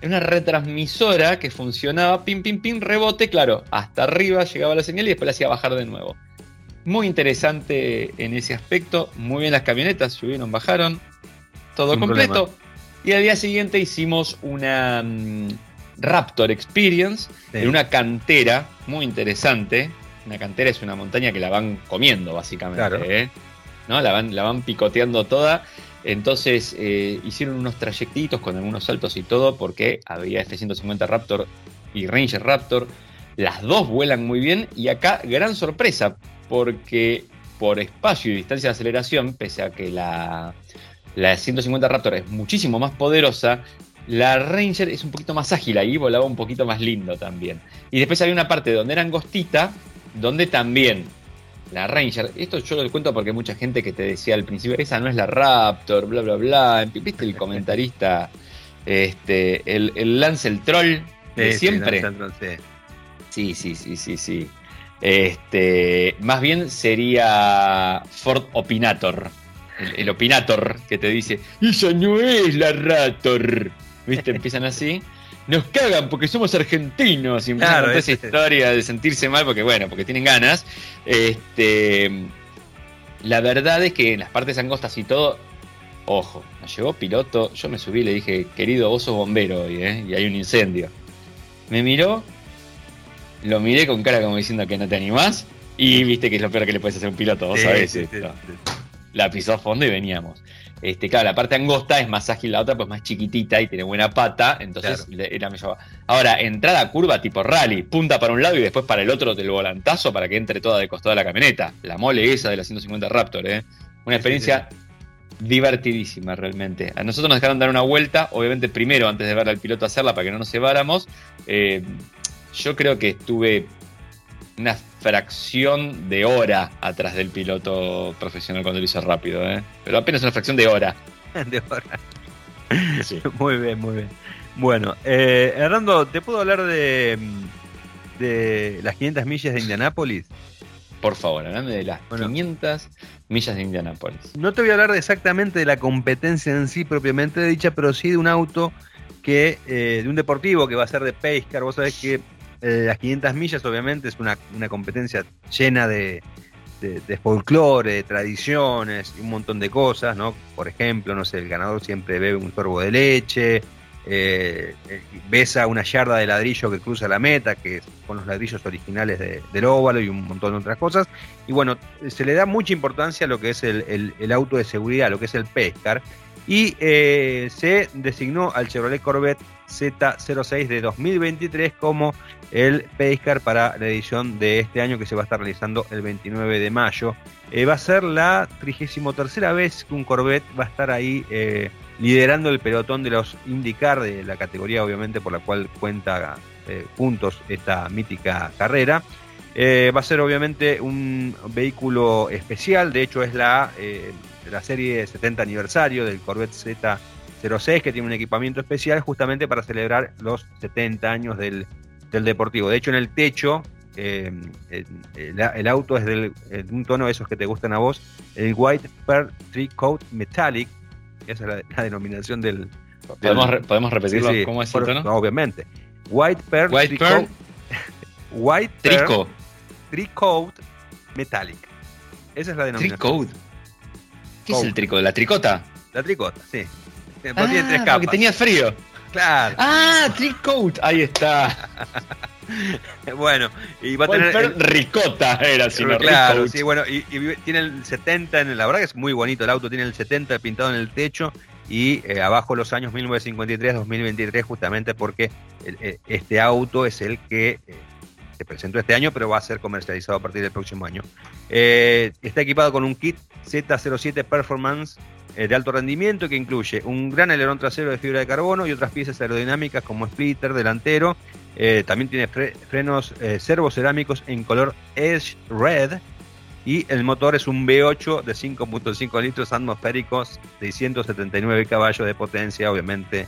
Es una retransmisora que funcionaba, pim, pim, pim, rebote, claro, hasta arriba llegaba la señal y después la hacía bajar de nuevo. Muy interesante en ese aspecto. Muy bien las camionetas, subieron, bajaron. Todo completo. Y al día siguiente hicimos una mm, Raptor Experience en una cantera muy interesante. Una cantera es una montaña que la van comiendo, básicamente. ¿eh? ¿No? La, van, la van picoteando toda. Entonces eh, hicieron unos trayectitos con algunos saltos y todo, porque había F-150 Raptor y Ranger Raptor. Las dos vuelan muy bien y acá gran sorpresa porque por espacio y distancia de aceleración, pese a que la, la 150 Raptor es muchísimo más poderosa, la Ranger es un poquito más ágil ahí, volaba un poquito más lindo también. Y después había una parte donde era angostita, donde también la Ranger, esto yo lo cuento porque mucha gente que te decía al principio, esa no es la Raptor, bla, bla, bla. ¿Viste el comentarista? Este, el, Lance el Troll de siempre. Sí, sí, sí, sí, sí. Este, más bien sería Ford Opinator. El, Opinator que te dice, ¡Esa no es la Raptor! ¿Viste? Empiezan así. Nos cagan porque somos argentinos. Y claro, esa historia de sentirse mal porque, bueno, porque tienen ganas. Este, la verdad es que en las partes angostas y todo, ojo, nos llegó piloto. Yo me subí y le dije, querido, vos sos bombero hoy, ¿eh? Y hay un incendio. Me miró, lo miré con cara como diciendo que no te animás. Y viste que es lo peor que le puedes hacer a un piloto, vos sabés. la pisó a fondo y veníamos. Este, claro, la parte angosta es más ágil, la otra pues más chiquitita y tiene buena pata, entonces era mejor. Ahora, entrada curva tipo rally, punta para un lado y después para el otro del volantazo para que entre toda de costado de la camioneta. La mole esa de la 150 Raptor, ¿eh? Una experiencia divertidísima realmente. A nosotros nos dejaron dar una vuelta, obviamente primero antes de ver al piloto hacerla para que no nos lleváramos. Eh, yo creo que estuve una fracción de hora atrás del piloto profesional cuando lo hizo rápido, ¿eh? pero apenas una fracción de hora. de hora.
Muy bien, muy bien. Bueno, eh, Hernando, ¿te puedo hablar de, de las 500 millas de Indianápolis?
Por favor, hablame de las 500 millas de Indianápolis.
No te voy a hablar exactamente de la competencia en sí propiamente dicha, pero sí de un auto que, eh, de un deportivo que va a ser de Pacecar. Vos sabés que eh, las 500 millas obviamente es una, competencia llena de, de, folclore, de tradiciones y un montón de cosas, ¿no? Por ejemplo, no sé, el ganador siempre bebe un sorbo de leche, eh, eh, besa una yarda de ladrillo que cruza la meta, que con los ladrillos originales del óvalo y un montón de otras cosas. Y bueno, se le da mucha importancia a lo que es el, el auto de seguridad, lo que es el Pescar, y se designó al Chevrolet Corvette Z06 de 2023 como el Pacecar para la edición de este año que se va a estar realizando el 29 de mayo. Eh, va a ser la 33 vez que un Corvette va a estar ahí eh, liderando el pelotón de los IndyCar, de la categoría obviamente por la cual cuenta eh, puntos esta mítica carrera. va a ser obviamente un vehículo especial, de hecho es la, la serie 70 aniversario del Corvette Z06 que tiene un equipamiento especial justamente para celebrar los 70 años del del deportivo. De hecho, en el techo, eh, el, auto es de un tono de esos que te gustan a vos, el White Pearl Tree Coat Metallic, esa es la, denominación del...
¿Podemos, repetirlo? ¿Cómo es el tono?
obviamente. White Pearl White Pearl, White
Trico.
Coat Metallic. Esa es la denominación.
Tricoat. ¿Qué es el trico? ¿La tricota?
La tricota, sí.
Ah, tiene tres capas. Porque tenía frío.
Claro.
Ah, Trick Coat. Ahí está.
bueno, y va a tener.
ricota era, sino
Claro, sí, bueno, y, tiene el 70 en la verdad que es muy bonito el auto, tiene el 70 pintado en el techo y eh, abajo los años 1953-2023, justamente porque eh, este auto es el que eh, se presentó este año, pero va a ser comercializado a partir del próximo año. está equipado con un kit Z07 Performance eh, de alto rendimiento que incluye un gran alerón trasero de fibra de carbono y otras piezas aerodinámicas como splitter delantero. Eh, también tiene frenos eh, servocerámicos en color Edge Red. Y el motor es un V8 de 5.5 litros atmosféricos, 679 caballos de potencia, obviamente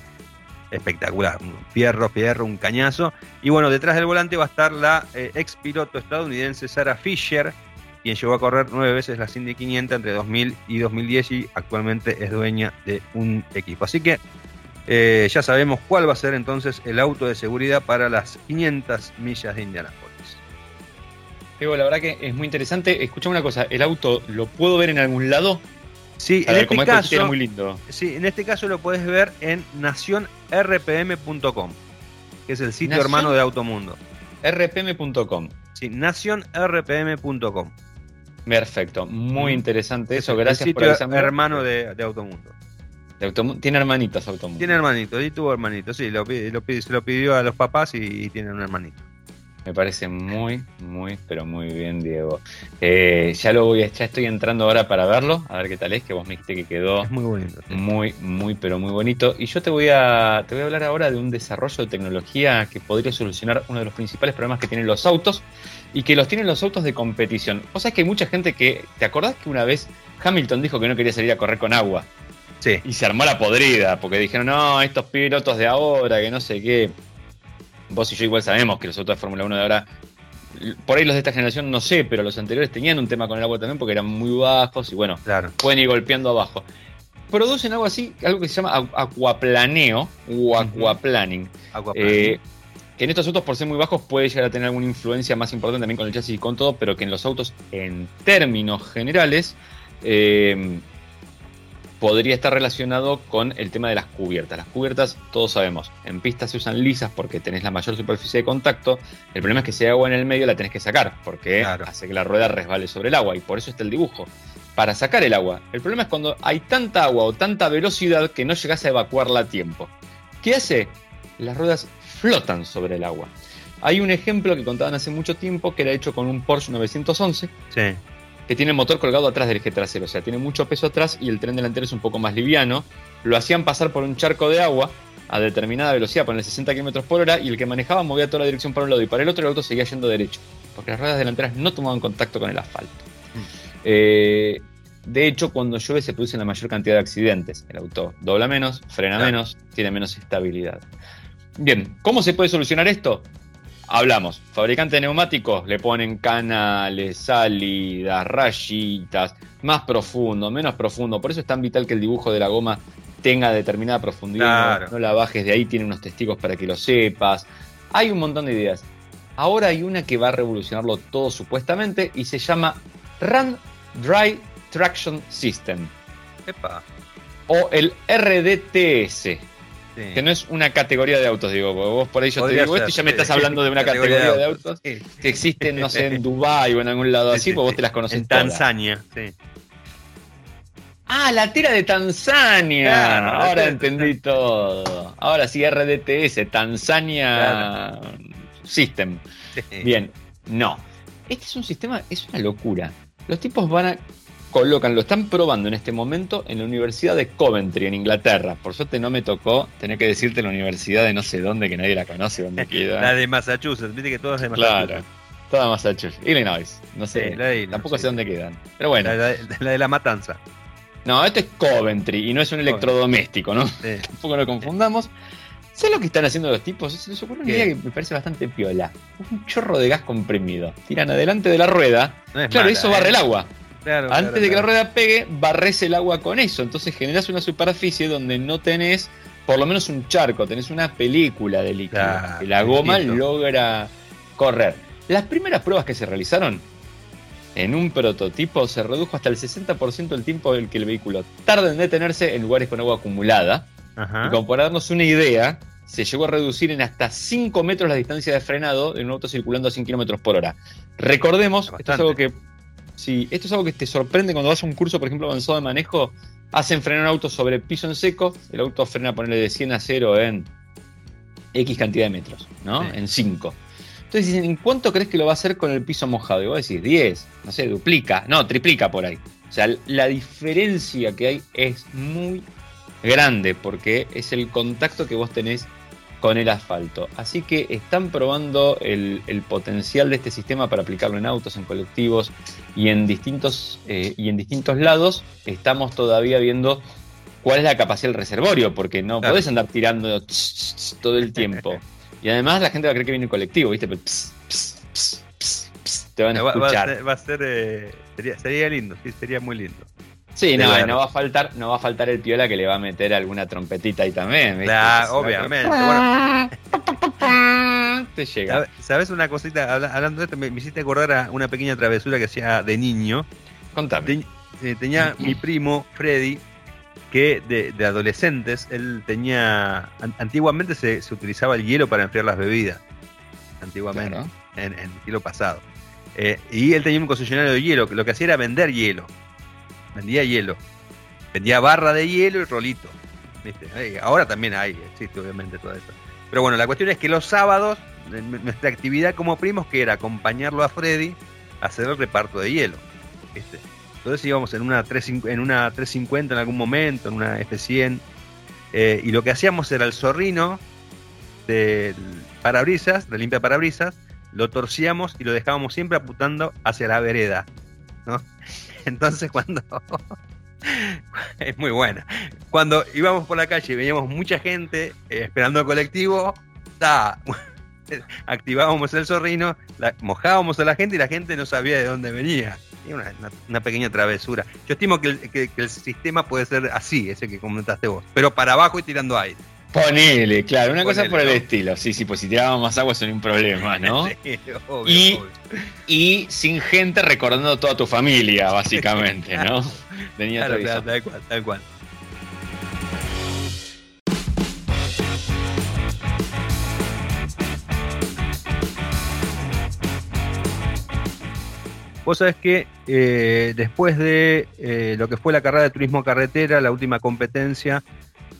espectacular. Un fierro, fierro, un cañazo. Y bueno, detrás del volante va a estar la ex piloto estadounidense Sarah Fisher, quien llegó a correr nueve veces la Indy 500 entre 2000 y 2010 y actualmente es dueña de un equipo. Así que eh, ya sabemos cuál va a ser entonces el auto de seguridad para las 500 millas de Indianapolis.
Diego, la verdad que es muy interesante. Escucha una cosa, ¿el auto lo puedo ver en algún lado?
Sí, en este caso, muy lindo. Sí, en este caso lo puedes ver en nacionrpm.com, que es el sitio hermano de Automundo.
rpm.com.
Sí, nacionrpm.com.
Perfecto, muy interesante eso. Gracias
por avisarme. hermano de, Automundo.
tiene hermanitos Automundo.
Tiene hermanitos, y tuvo hermanitos, sí, lo, se lo pidió a los papás y tiene un hermanito.
Me parece muy, muy, pero muy bien, Diego. Eh, ya lo voy, ya estoy entrando ahora para verlo, a ver qué tal es, que vos me dijiste que quedó
muy bonito.
Muy, muy, pero muy bonito. Y yo te voy a, te voy a hablar ahora de un desarrollo de tecnología que podría solucionar uno de los principales problemas que tienen los autos y que los tienen los autos de competición. O sea, que hay mucha gente que, ¿te acordás que una vez Hamilton dijo que no quería salir a correr con agua?
Sí.
Y se armó la podrida, porque dijeron, no, estos pilotos de ahora, que no sé qué vos y yo igual sabemos que los autos de Fórmula 1 de ahora, por ahí los de esta generación no sé, pero los anteriores tenían un tema con el agua también porque eran muy bajos y bueno, pueden ir golpeando abajo. Producen algo así, algo que se llama acuaplaneo o aquaplaning. Eh, que en estos autos, por ser muy bajos, puede llegar a tener alguna influencia más importante también con el chasis y con todo, pero que en los autos, en términos generales, eh, podría estar relacionado con el tema de las cubiertas. Las cubiertas, todos sabemos, en pistas se usan lisas porque tenés la mayor superficie de contacto. El problema es que si hay agua en el medio la tenés que sacar porque hace que la rueda resbale sobre el agua y por eso está el dibujo. Para sacar el agua. El problema es cuando hay tanta agua o tanta velocidad que no llegas a evacuarla a tiempo. ¿Qué hace? Las ruedas flotan sobre el agua. Hay un ejemplo que contaban hace mucho tiempo que era hecho con un Porsche 911. Sí que tiene el motor colgado atrás del eje trasero, o sea, tiene mucho peso atrás y el tren delantero es un poco más liviano. Lo hacían pasar por un charco de agua a determinada velocidad, poner 60 km por hora, y el que manejaba movía toda la dirección para un lado y para el otro, el auto seguía yendo derecho, porque las ruedas delanteras no tomaban contacto con el asfalto. Mm. Eh, de hecho, cuando llueve se produce la mayor cantidad de accidentes. El auto dobla menos, frena menos, tiene menos estabilidad. Bien, ¿cómo se puede solucionar esto? hablamos, fabricante de neumáticos le ponen canales, salidas, rayitas, más profundo, menos profundo. Por eso es tan vital que el dibujo de la goma tenga determinada profundidad, no, la bajes de ahí, tiene unos testigos para que lo sepas. Hay un montón de ideas. Ahora hay una que va a revolucionarlo todo supuestamente y se llama Run Dry Traction System. O el RDTS. Que no es una categoría de autos, digo, vos por ahí yo te digo esto y ya me estás hablando de una categoría, de autos, que existen, no sé, en Dubái o en algún lado así, porque vos te las conoces.
En Tanzania, sí.
Ah, la tira de Tanzania. Ahora entendí todo. Ahora sí, RDTS, Tanzania System. Bien, no. Este es un sistema, es una locura. Los tipos van a colocan, lo están probando en este momento en la Universidad de Coventry, en Inglaterra. Por suerte no me tocó tener que decirte la universidad de no sé dónde, que nadie la conoce, dónde queda.
La de Massachusetts, viste que todas de Massachusetts. Claro,
toda Massachusetts. Illinois, no sé, tampoco sé dónde quedan. Pero bueno.
La, de la matanza.
No, esto es Coventry y no es un electrodoméstico, ¿no? Tampoco lo confundamos. ¿Sabes lo que están haciendo los tipos? Se les ocurre una idea que me parece bastante piola. Un chorro de gas comprimido. Tiran adelante de la rueda. claro, eso barre el agua. Antes de que la rueda pegue, barres el agua con eso. Entonces generas una superficie donde no tenés por lo menos un charco, tenés una película de líquido. que la goma logra correr. Las primeras pruebas que se realizaron en un prototipo se redujo hasta el 60% del tiempo en que el vehículo tarda en detenerse en lugares con agua acumulada. Y como para darnos una idea, se llegó a reducir en hasta 5 metros la distancia de frenado de un auto circulando a 100 km por hora. Recordemos, esto es algo que Sí, esto es algo que te sorprende cuando vas a un curso, por ejemplo, avanzado de manejo, hacen frenar un auto sobre piso en seco, el auto frena ponerle de 100 a 0 en X cantidad de metros, ¿no? En 5. Entonces dicen, ¿en cuánto crees que lo va a hacer con el piso mojado? Y vos decís, 10, no sé, duplica, no, triplica por ahí. O sea, la diferencia que hay es muy grande porque es el contacto que vos tenés con el asfalto. Así que están probando el, potencial de este sistema para aplicarlo en autos, en colectivos y en distintos, eh, y en distintos lados. Estamos todavía viendo cuál es la capacidad del reservorio, porque no podés andar tirando todo el tiempo. Y además la gente va a creer que viene en colectivo, ¿viste?
te van a escuchar. Va, a ser, eh, sería, sería lindo, sí, sería muy lindo.
Sí, no, no va a faltar, no va a faltar el piola que le va a meter alguna trompetita ahí también.
Claro, obviamente. Bueno,
te llega.
¿Sabes una cosita? Hablando de esto, me, hiciste acordar a una pequeña travesura que hacía de niño.
Contame.
Eh, tenía mi primo, Freddy, que de, adolescentes, él tenía. antiguamente se, utilizaba el hielo para enfriar las bebidas. Antiguamente, en, el siglo pasado. Eh, y él tenía un concesionario de hielo, que lo que hacía era vender hielo vendía hielo. Vendía barra de hielo y rolito. Ahora también hay, existe obviamente todo eso. Pero bueno, la cuestión es que los sábados, nuestra actividad como primos, que era acompañarlo a Freddy a hacer el reparto de hielo. Entonces íbamos en una, 3, en una 350 en algún momento, en una F100, eh, y lo que hacíamos era el zorrino del parabrisas, de limpia parabrisas, lo torcíamos y lo dejábamos siempre apuntando hacia la vereda. ¿no? Entonces cuando... es muy buena. Cuando íbamos por la calle y veíamos mucha gente eh, esperando el colectivo, activábamos el zorrino, mojábamos a la gente y la gente no sabía de dónde venía. Una, una, pequeña travesura. Yo estimo que el, el, sistema puede ser así, ese que comentaste vos, pero para abajo y tirando aire.
Ponele, claro, una cosa por el estilo. Sí, sí, pues si tirábamos más agua son un problema, ¿no? y, y sin gente recordando toda tu familia, básicamente, ¿no?
Venía claro, tal cual, tal cual. Vos sabés que eh, después de eh, lo que fue la carrera de turismo carretera, la última competencia,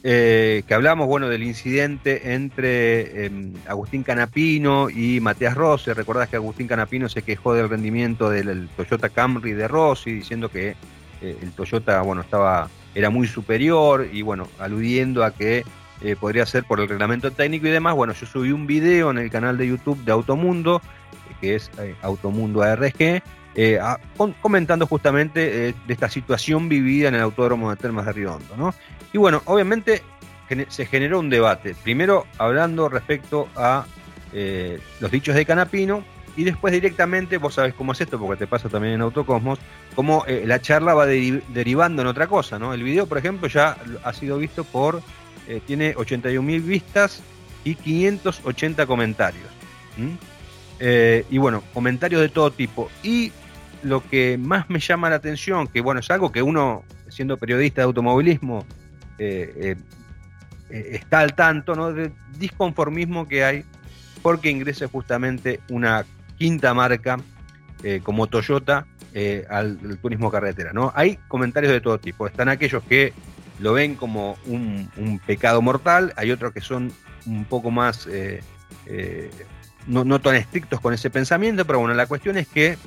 eh, que hablamos, bueno, del incidente entre em, Agustín Canapino y Matías Rossi. Recordás que Agustín Canapino se quejó del rendimiento del Toyota Camry de Rossi, diciendo que el Toyota, bueno, estaba, era muy superior y, bueno, aludiendo a que podría ser por el reglamento técnico y demás. Bueno, yo subí un video en el canal de YouTube de Automundo, que es Automundo ARG, eh, comentando justamente eh, de esta situación vivida en el Autódromo de Termas de Riondo. ¿no? Y bueno, obviamente se generó un debate, primero hablando respecto a eh, los dichos de Canapino y después directamente, vos sabés cómo es esto, porque te pasa también en Autocosmos, cómo la charla va derivando en otra cosa. ¿no? El video, por ejemplo, ya ha sido visto por, tiene 81.000 vistas y 580 comentarios. y bueno, comentarios de todo tipo. Y lo que más me llama la atención, que bueno, es algo que uno, siendo periodista de automovilismo, eh, eh, eh, está al tanto, ¿no? Del disconformismo que hay porque ingrese justamente una quinta marca como Toyota al, turismo carretera, ¿no? Hay comentarios de todo tipo. Están aquellos que lo ven como un, pecado mortal, hay otros que son un poco más no, no, tan estrictos con ese pensamiento, pero bueno, la cuestión es que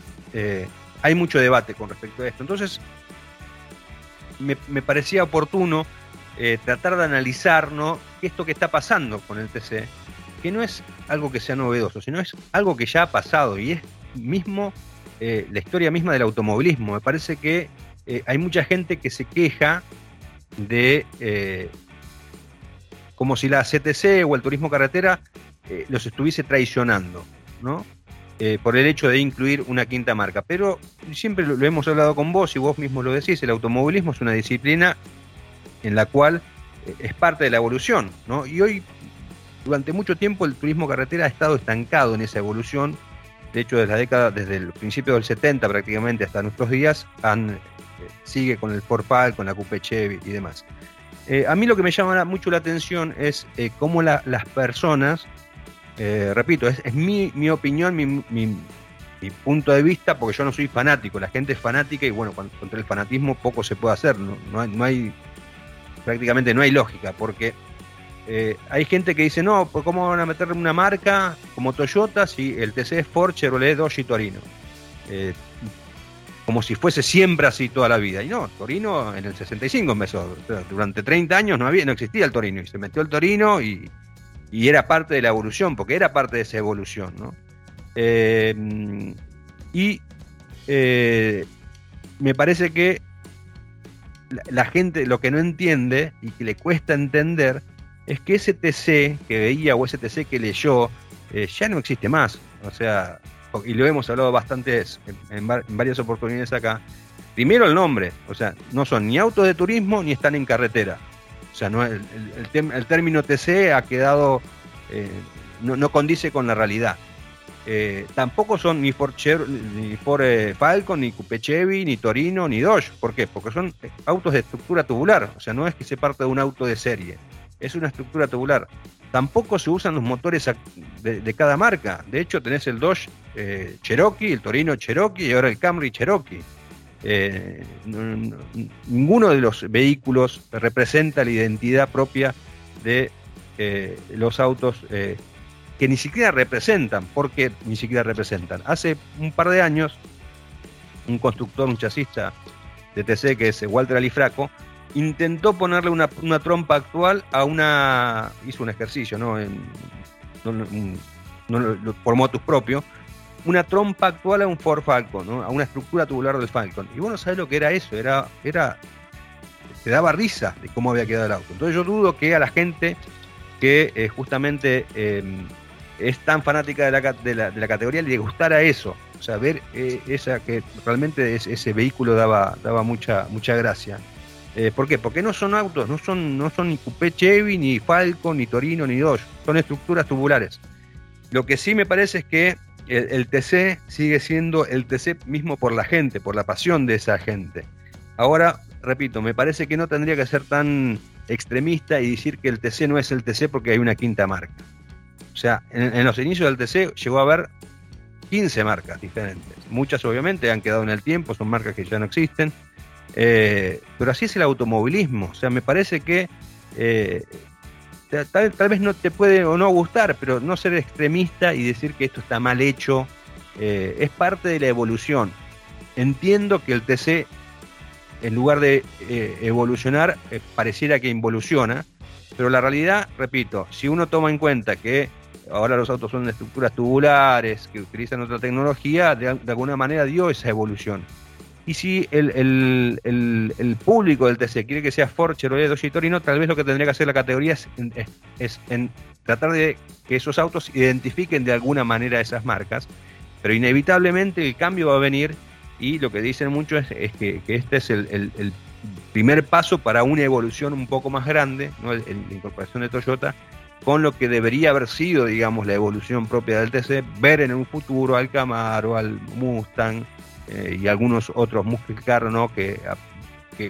hay mucho debate con respecto a esto. Entonces, me, parecía oportuno eh, tratar de analizar ¿no? esto que está pasando con el TC, que no es algo que sea novedoso, sino es algo que ya ha pasado y es mismo eh, la historia misma del automovilismo. Me parece que eh, hay mucha gente que se queja de como si la CTC o el turismo carretera los estuviese traicionando, ¿no? Por el hecho de incluir una quinta marca. Pero siempre lo, hemos hablado con vos y vos mismo lo decís, el automovilismo es una disciplina en la cual eh, es parte de la evolución. ¿no? Y hoy, durante mucho tiempo, el turismo carretera ha estado estancado en esa evolución. De hecho, desde la década, desde el principio del 70 prácticamente hasta nuestros días, eh, sigue con el Ford con la Coupe Chevy y demás. a mí lo que me llama mucho la atención es cómo las personas eh, repito, es, mi, opinión, mi, punto de vista, porque yo no soy fanático, la gente es fanática y bueno, contra el fanatismo poco se puede hacer, no, hay, prácticamente no hay lógica, porque eh, hay gente que dice, no, pues ¿cómo van a meter una marca como Toyota si el TC es Ford, Chevrolet, Dodge y Torino? Eh, como si fuese siempre así toda la vida. Y no, Torino en el 65 empezó. durante 30 años no, había, no existía el Torino. Y se metió el Torino y, y era parte de la evolución, porque era parte de esa evolución, ¿no? Eh, y me parece que la, gente lo que no entiende y que le cuesta entender es que ese TC que veía o ese TC que leyó eh, ya no existe más. O sea, y lo hemos hablado bastantes en, varias oportunidades acá. Primero el nombre, o sea, no son ni autos de turismo ni están en carretera. O sea, no, el, el, término TC ha quedado, eh, no, condice con la realidad. Eh, tampoco son ni Ford, ni eh, Falcon, ni Coupe Chevy, ni Torino, ni Dodge. ¿Por qué? Porque son autos de estructura tubular. O sea, no es que se parte de un auto de serie. Es una estructura tubular. Tampoco se usan los motores de, cada marca. De hecho, tenés el Dodge Cherokee, el Torino Cherokee y ahora el Camry Cherokee. Eh, ninguno de los vehículos representa la identidad propia de eh, los autos que ni siquiera representan. ¿Por qué ni siquiera representan? Hace un par de años, un constructor, un chasista de TC, que es Walter Alifraco, intentó ponerle una, trompa actual a una. hizo un ejercicio, ¿no? En, por motus propio, una trompa actual a un Ford Falcon, ¿no? a una estructura tubular del Falcon. Y vos no sabés lo que era eso, era, era, te daba risa de cómo había quedado el auto. Entonces yo dudo que a la gente que eh, justamente em, es tan fanática de la, de, la, de la, categoría le gustara eso. O sea, ver eh, esa que realmente ese vehículo daba, daba mucha, mucha gracia. Eh, ¿Por qué? Porque no son autos, no son, no son ni Coupé Chevy, ni Falcon, ni Torino, ni Dodge. Son estructuras tubulares. Lo que sí me parece es que el, TC sigue siendo el TC mismo por la gente, por la pasión de esa gente. Ahora, repito, me parece que no tendría que ser tan extremista y decir que el TC no es el TC porque hay una quinta marca. O sea, en, los inicios del TC llegó a haber 15 marcas diferentes. Muchas obviamente han quedado en el tiempo, son marcas que ya no existen. Eh, pero así es el automovilismo. O sea, me parece que eh, tal, vez no te puede o no gustar, pero no ser extremista y decir que esto está mal hecho eh, es parte de la evolución. Entiendo que el TC, en lugar de evolucionar, pareciera que involuciona, pero la realidad, repito, si uno toma en cuenta que ahora los autos son de estructuras tubulares, que utilizan otra tecnología, de, alguna manera dio esa evolución. Y si el, público del TC quiere que sea Ford, Chevrolet, Dodge y Torino, tal vez lo que tendría que hacer la categoría es, es, en tratar de que esos autos identifiquen de alguna manera esas marcas, pero inevitablemente el cambio va a venir y lo que dicen muchos es, que, este es el, primer paso para una evolución un poco más grande, ¿no? la incorporación de Toyota, con lo que debería haber sido, digamos, la evolución propia del TC, ver en un futuro al Camaro, al Mustang eh, y algunos otros Muscle Car, ¿no? Que,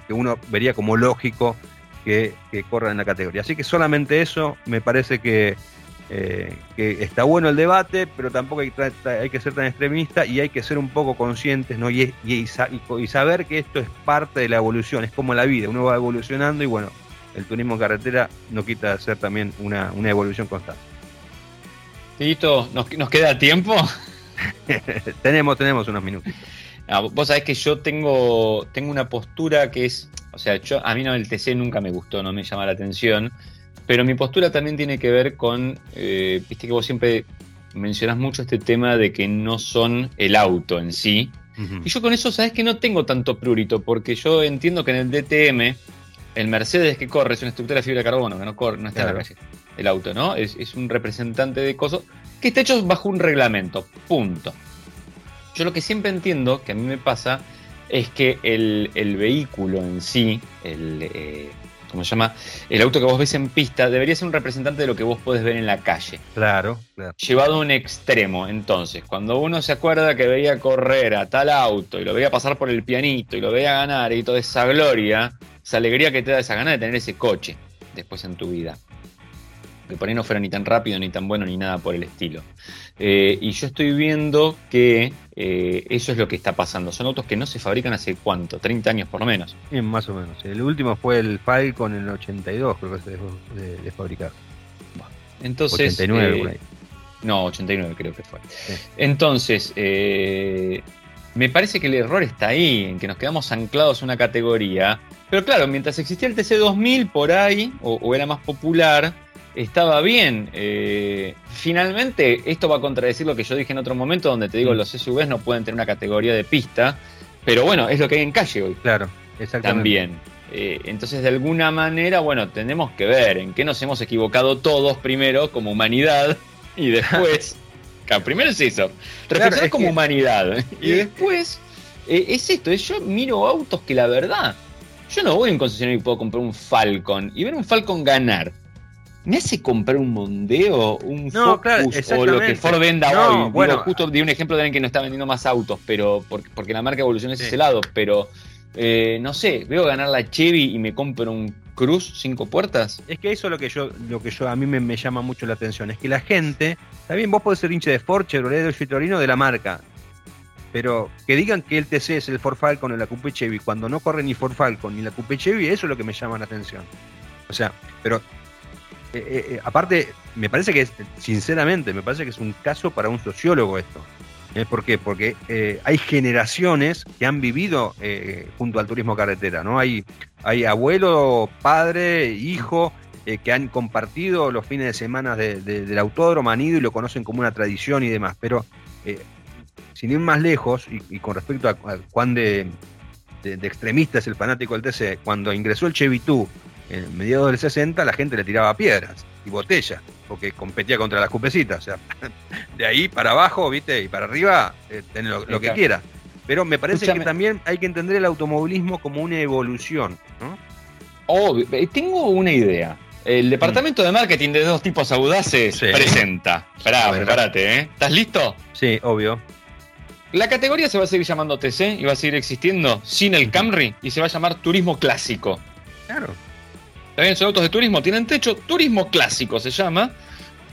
uno vería como lógico que, que, corran en la categoría. Así que solamente eso me parece que, eh, que está bueno el debate, pero tampoco hay, que ser tan extremista y hay que ser un poco conscientes ¿no? y, y saber que esto es parte de la evolución, es como la vida, uno va evolucionando y bueno, el turismo carretera no quita ser también una, evolución constante.
Tito, ¿nos, ¿nos queda tiempo?
tenemos, tenemos unos minutos.
Ah, vos sabés que yo tengo, tengo una postura que es, o sea, yo, a mí no el TC nunca me gustó, no me llama la atención, pero mi postura también tiene que ver con, eh, viste que vos siempre mencionás mucho este tema de que no son el auto en sí. Y yo con eso, sabes que no tengo tanto prurito, porque yo entiendo que en el DTM el Mercedes que corre es una estructura de fibra de carbono, que no, corre, no está en la calle, el auto, ¿no? Es, un representante de cosas que está hecho bajo un reglamento, punto. Yo lo que siempre entiendo, que a mí me pasa, es que el, vehículo en sí, el, eh, ¿cómo se llama? El auto que vos ves en pista debería ser un representante de lo que vos podés ver en la calle.
Claro, claro.
Llevado a un extremo. Entonces, cuando uno se acuerda que veía correr a tal auto y lo veía pasar por el pianito y lo veía ganar y toda esa gloria, esa alegría que te da esa gana de tener ese coche después en tu vida. Que por ahí no fuera ni tan rápido, ni tan bueno, ni nada por el estilo. Eh, y yo estoy viendo que eh, eso es lo que está pasando. Son autos que no se fabrican hace cuánto, 30 años por lo menos.
Sí, más o menos. El último fue el Falcon en el 82, creo que se dejó de, fabricar.
entonces. 89, eh, por ahí. No, 89 creo que fue. Entonces, me parece que el error está ahí, en que nos quedamos anclados a una categoría pero claro, mientras existía el TC2000 por ahí, o, era más popular, estaba bien. Eh, finalmente, esto va a contradecir lo que yo dije en otro momento, donde te digo, mm. los SUVs no pueden tener una categoría de pista, pero bueno, es lo que hay en calle hoy.
Claro, exactamente.
También. Eh, entonces, de alguna manera, bueno, tenemos que ver en qué nos hemos equivocado todos primero como humanidad y después... claro, primero es eso, reflexionar como humanidad. Y después eh, es esto, es yo miro autos que la verdad yo no voy a un concesionario y puedo comprar un Falcon y ver un Falcon ganar. ¿Me hace comprar un Mondeo, un Focus o lo que Ford venda hoy? Bueno, justo di un ejemplo de alguien que no está vendiendo más autos, pero porque, la marca evoluciona es ese lado, pero eh, no sé, veo ganar la Chevy y me compro un Cruz cinco puertas.
Es que eso es lo que yo, lo que yo a mí me, llama mucho la atención, es que la gente, bien, vos podés ser hincha de Ford, Chevrolet, Torino de la marca, pero que digan que el TC es el Ford Falcon o la Coupe Chevy cuando no corre ni Ford Falcon ni la Coupe Chevy, eso es lo que me llama la atención. O sea, pero eh, aparte, me parece que, sinceramente, me parece que es un caso para un sociólogo esto. ¿Por qué? Porque hay generaciones que han vivido junto al turismo carretera, ¿no? Hay, hay abuelo, padre, hijo, eh, que han compartido los fines de semana del autódromo, han ido y lo conocen como una tradición y demás. Pero eh, sin ir más lejos, y, con respecto a, cuán de, extremista es el fanático del TC, cuando ingresó el Chevy en mediados del 60, la gente le tiraba piedras y botellas, porque competía contra las cupecitas. O sea, de ahí para abajo, ¿viste? Y para arriba, eh, lo, que quiera. Pero me parece que también hay que entender el automovilismo como una evolución, ¿no?
Oh, tengo una idea. El departamento de marketing de dos tipos audaces presenta. Esperá, prepárate, ¿eh? ¿Estás listo?
Sí, obvio.
La categoría se va a seguir llamando TC y va a seguir existiendo sin el Camry y se va a llamar Turismo Clásico.
Claro.
También son autos de turismo, tienen techo, Turismo Clásico se llama.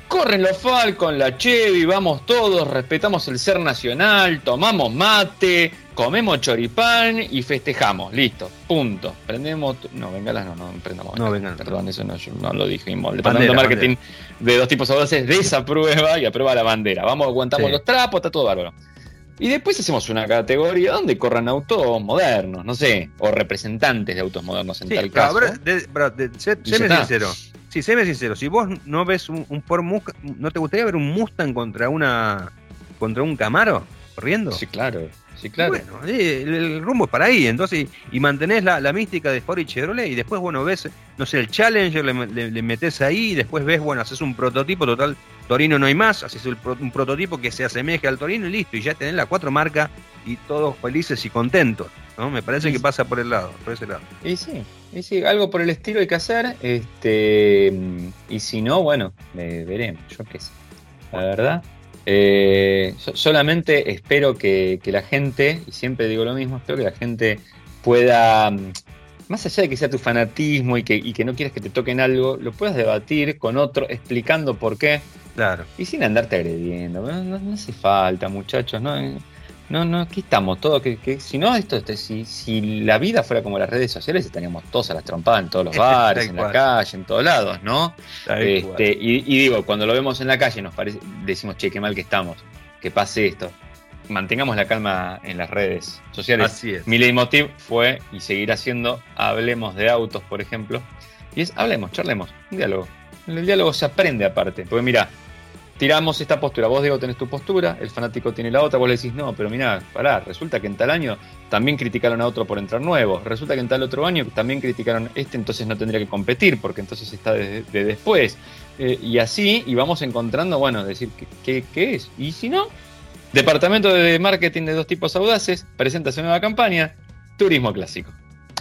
Corren los Falcon, la Chevy, vamos todos, respetamos el ser nacional, tomamos mate, comemos choripán y festejamos. Listo, punto. Prendemos. No, bengalas no, no prendamos. No, vengan. Perdón, eso no, no lo dijimos. El departamento de marketing de dos tipos audaces desaprueba y aprueba la bandera. Vamos, aguantamos los trapos, está todo bárbaro. Y después hacemos una categoría donde corran autos modernos, no sé, o representantes de autos modernos en tal caso.
séme sincero. Sí, séme sincero. Si vos no ves un, un Ford Mustang, ¿no te gustaría ver un Mustang contra una contra un Camaro corriendo?
Sí, claro. Sí, claro.
Bueno, el, rumbo es para ahí, entonces, y, mantenés la, mística de Ford y Chevrolet, y después, bueno, ves, no sé, el Challenger, le, metes ahí, y después ves, bueno, haces un prototipo, total, Torino no hay más, haces un prototipo que se asemeje al Torino y listo, y ya tenés la cuatro marcas y todos felices y contentos, ¿no? Me parece que pasa por el lado, por ese lado.
Y sí, y sí, algo por el estilo hay que hacer, este, y si no, bueno, veremos, yo qué sé, la verdad. Eh, solamente espero que, la gente, y siempre digo lo mismo, espero que la gente pueda, mm, más allá de que sea tu fanatismo y que, y que no quieras que te toquen algo, lo puedas debatir con otro explicando por qué.
Claro.
Y sin andarte agrediendo. No, hace falta, muchachos. ¿no? No, no, aquí estamos todos. Que, si no, esto, este, si, si la vida fuera como las redes sociales, estaríamos todos a las trompadas en todos los bares, en la calle, en todos lados, ¿no? Este, y, digo, cuando lo vemos en la calle, nos parece, decimos, che, qué mal que estamos, que pase esto. Mantengamos la calma en las redes sociales.
Así es.
Mi leitmotiv fue y seguirá siendo hablemos de autos, por ejemplo. Y es hablemos, charlemos, un diálogo. El diálogo se aprende aparte. Porque mira, tiramos esta postura. Vos, Diego, tenés tu postura, el fanático tiene la otra, vos le decís, no, pero mirá, pará, resulta que en tal año también criticaron a otro por entrar nuevo, resulta que en tal otro año también criticaron este, entonces no tendría que competir, porque entonces está de, después. Eh, y así, y vamos encontrando, bueno, decir, ¿qué, ¿qué, es? Y si no, Departamento de Marketing de dos tipos audaces, presenta su nueva campaña, Turismo Clásico.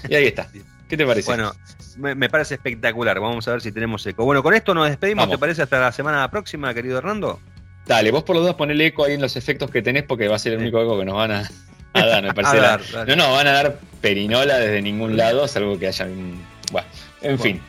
Y ahí está. ¿Qué te parece?
Bueno, me, parece espectacular. Vamos a ver si tenemos eco. Bueno, con esto nos despedimos. ¿Te parece hasta la semana próxima, querido Hernando?
Dale, vos por los dos ponele eco ahí en los efectos que tenés porque va a ser el único eco que nos van a, dar, me parece. No, no, van a dar perinola desde ningún lado, salvo que haya un... Bueno, en fin.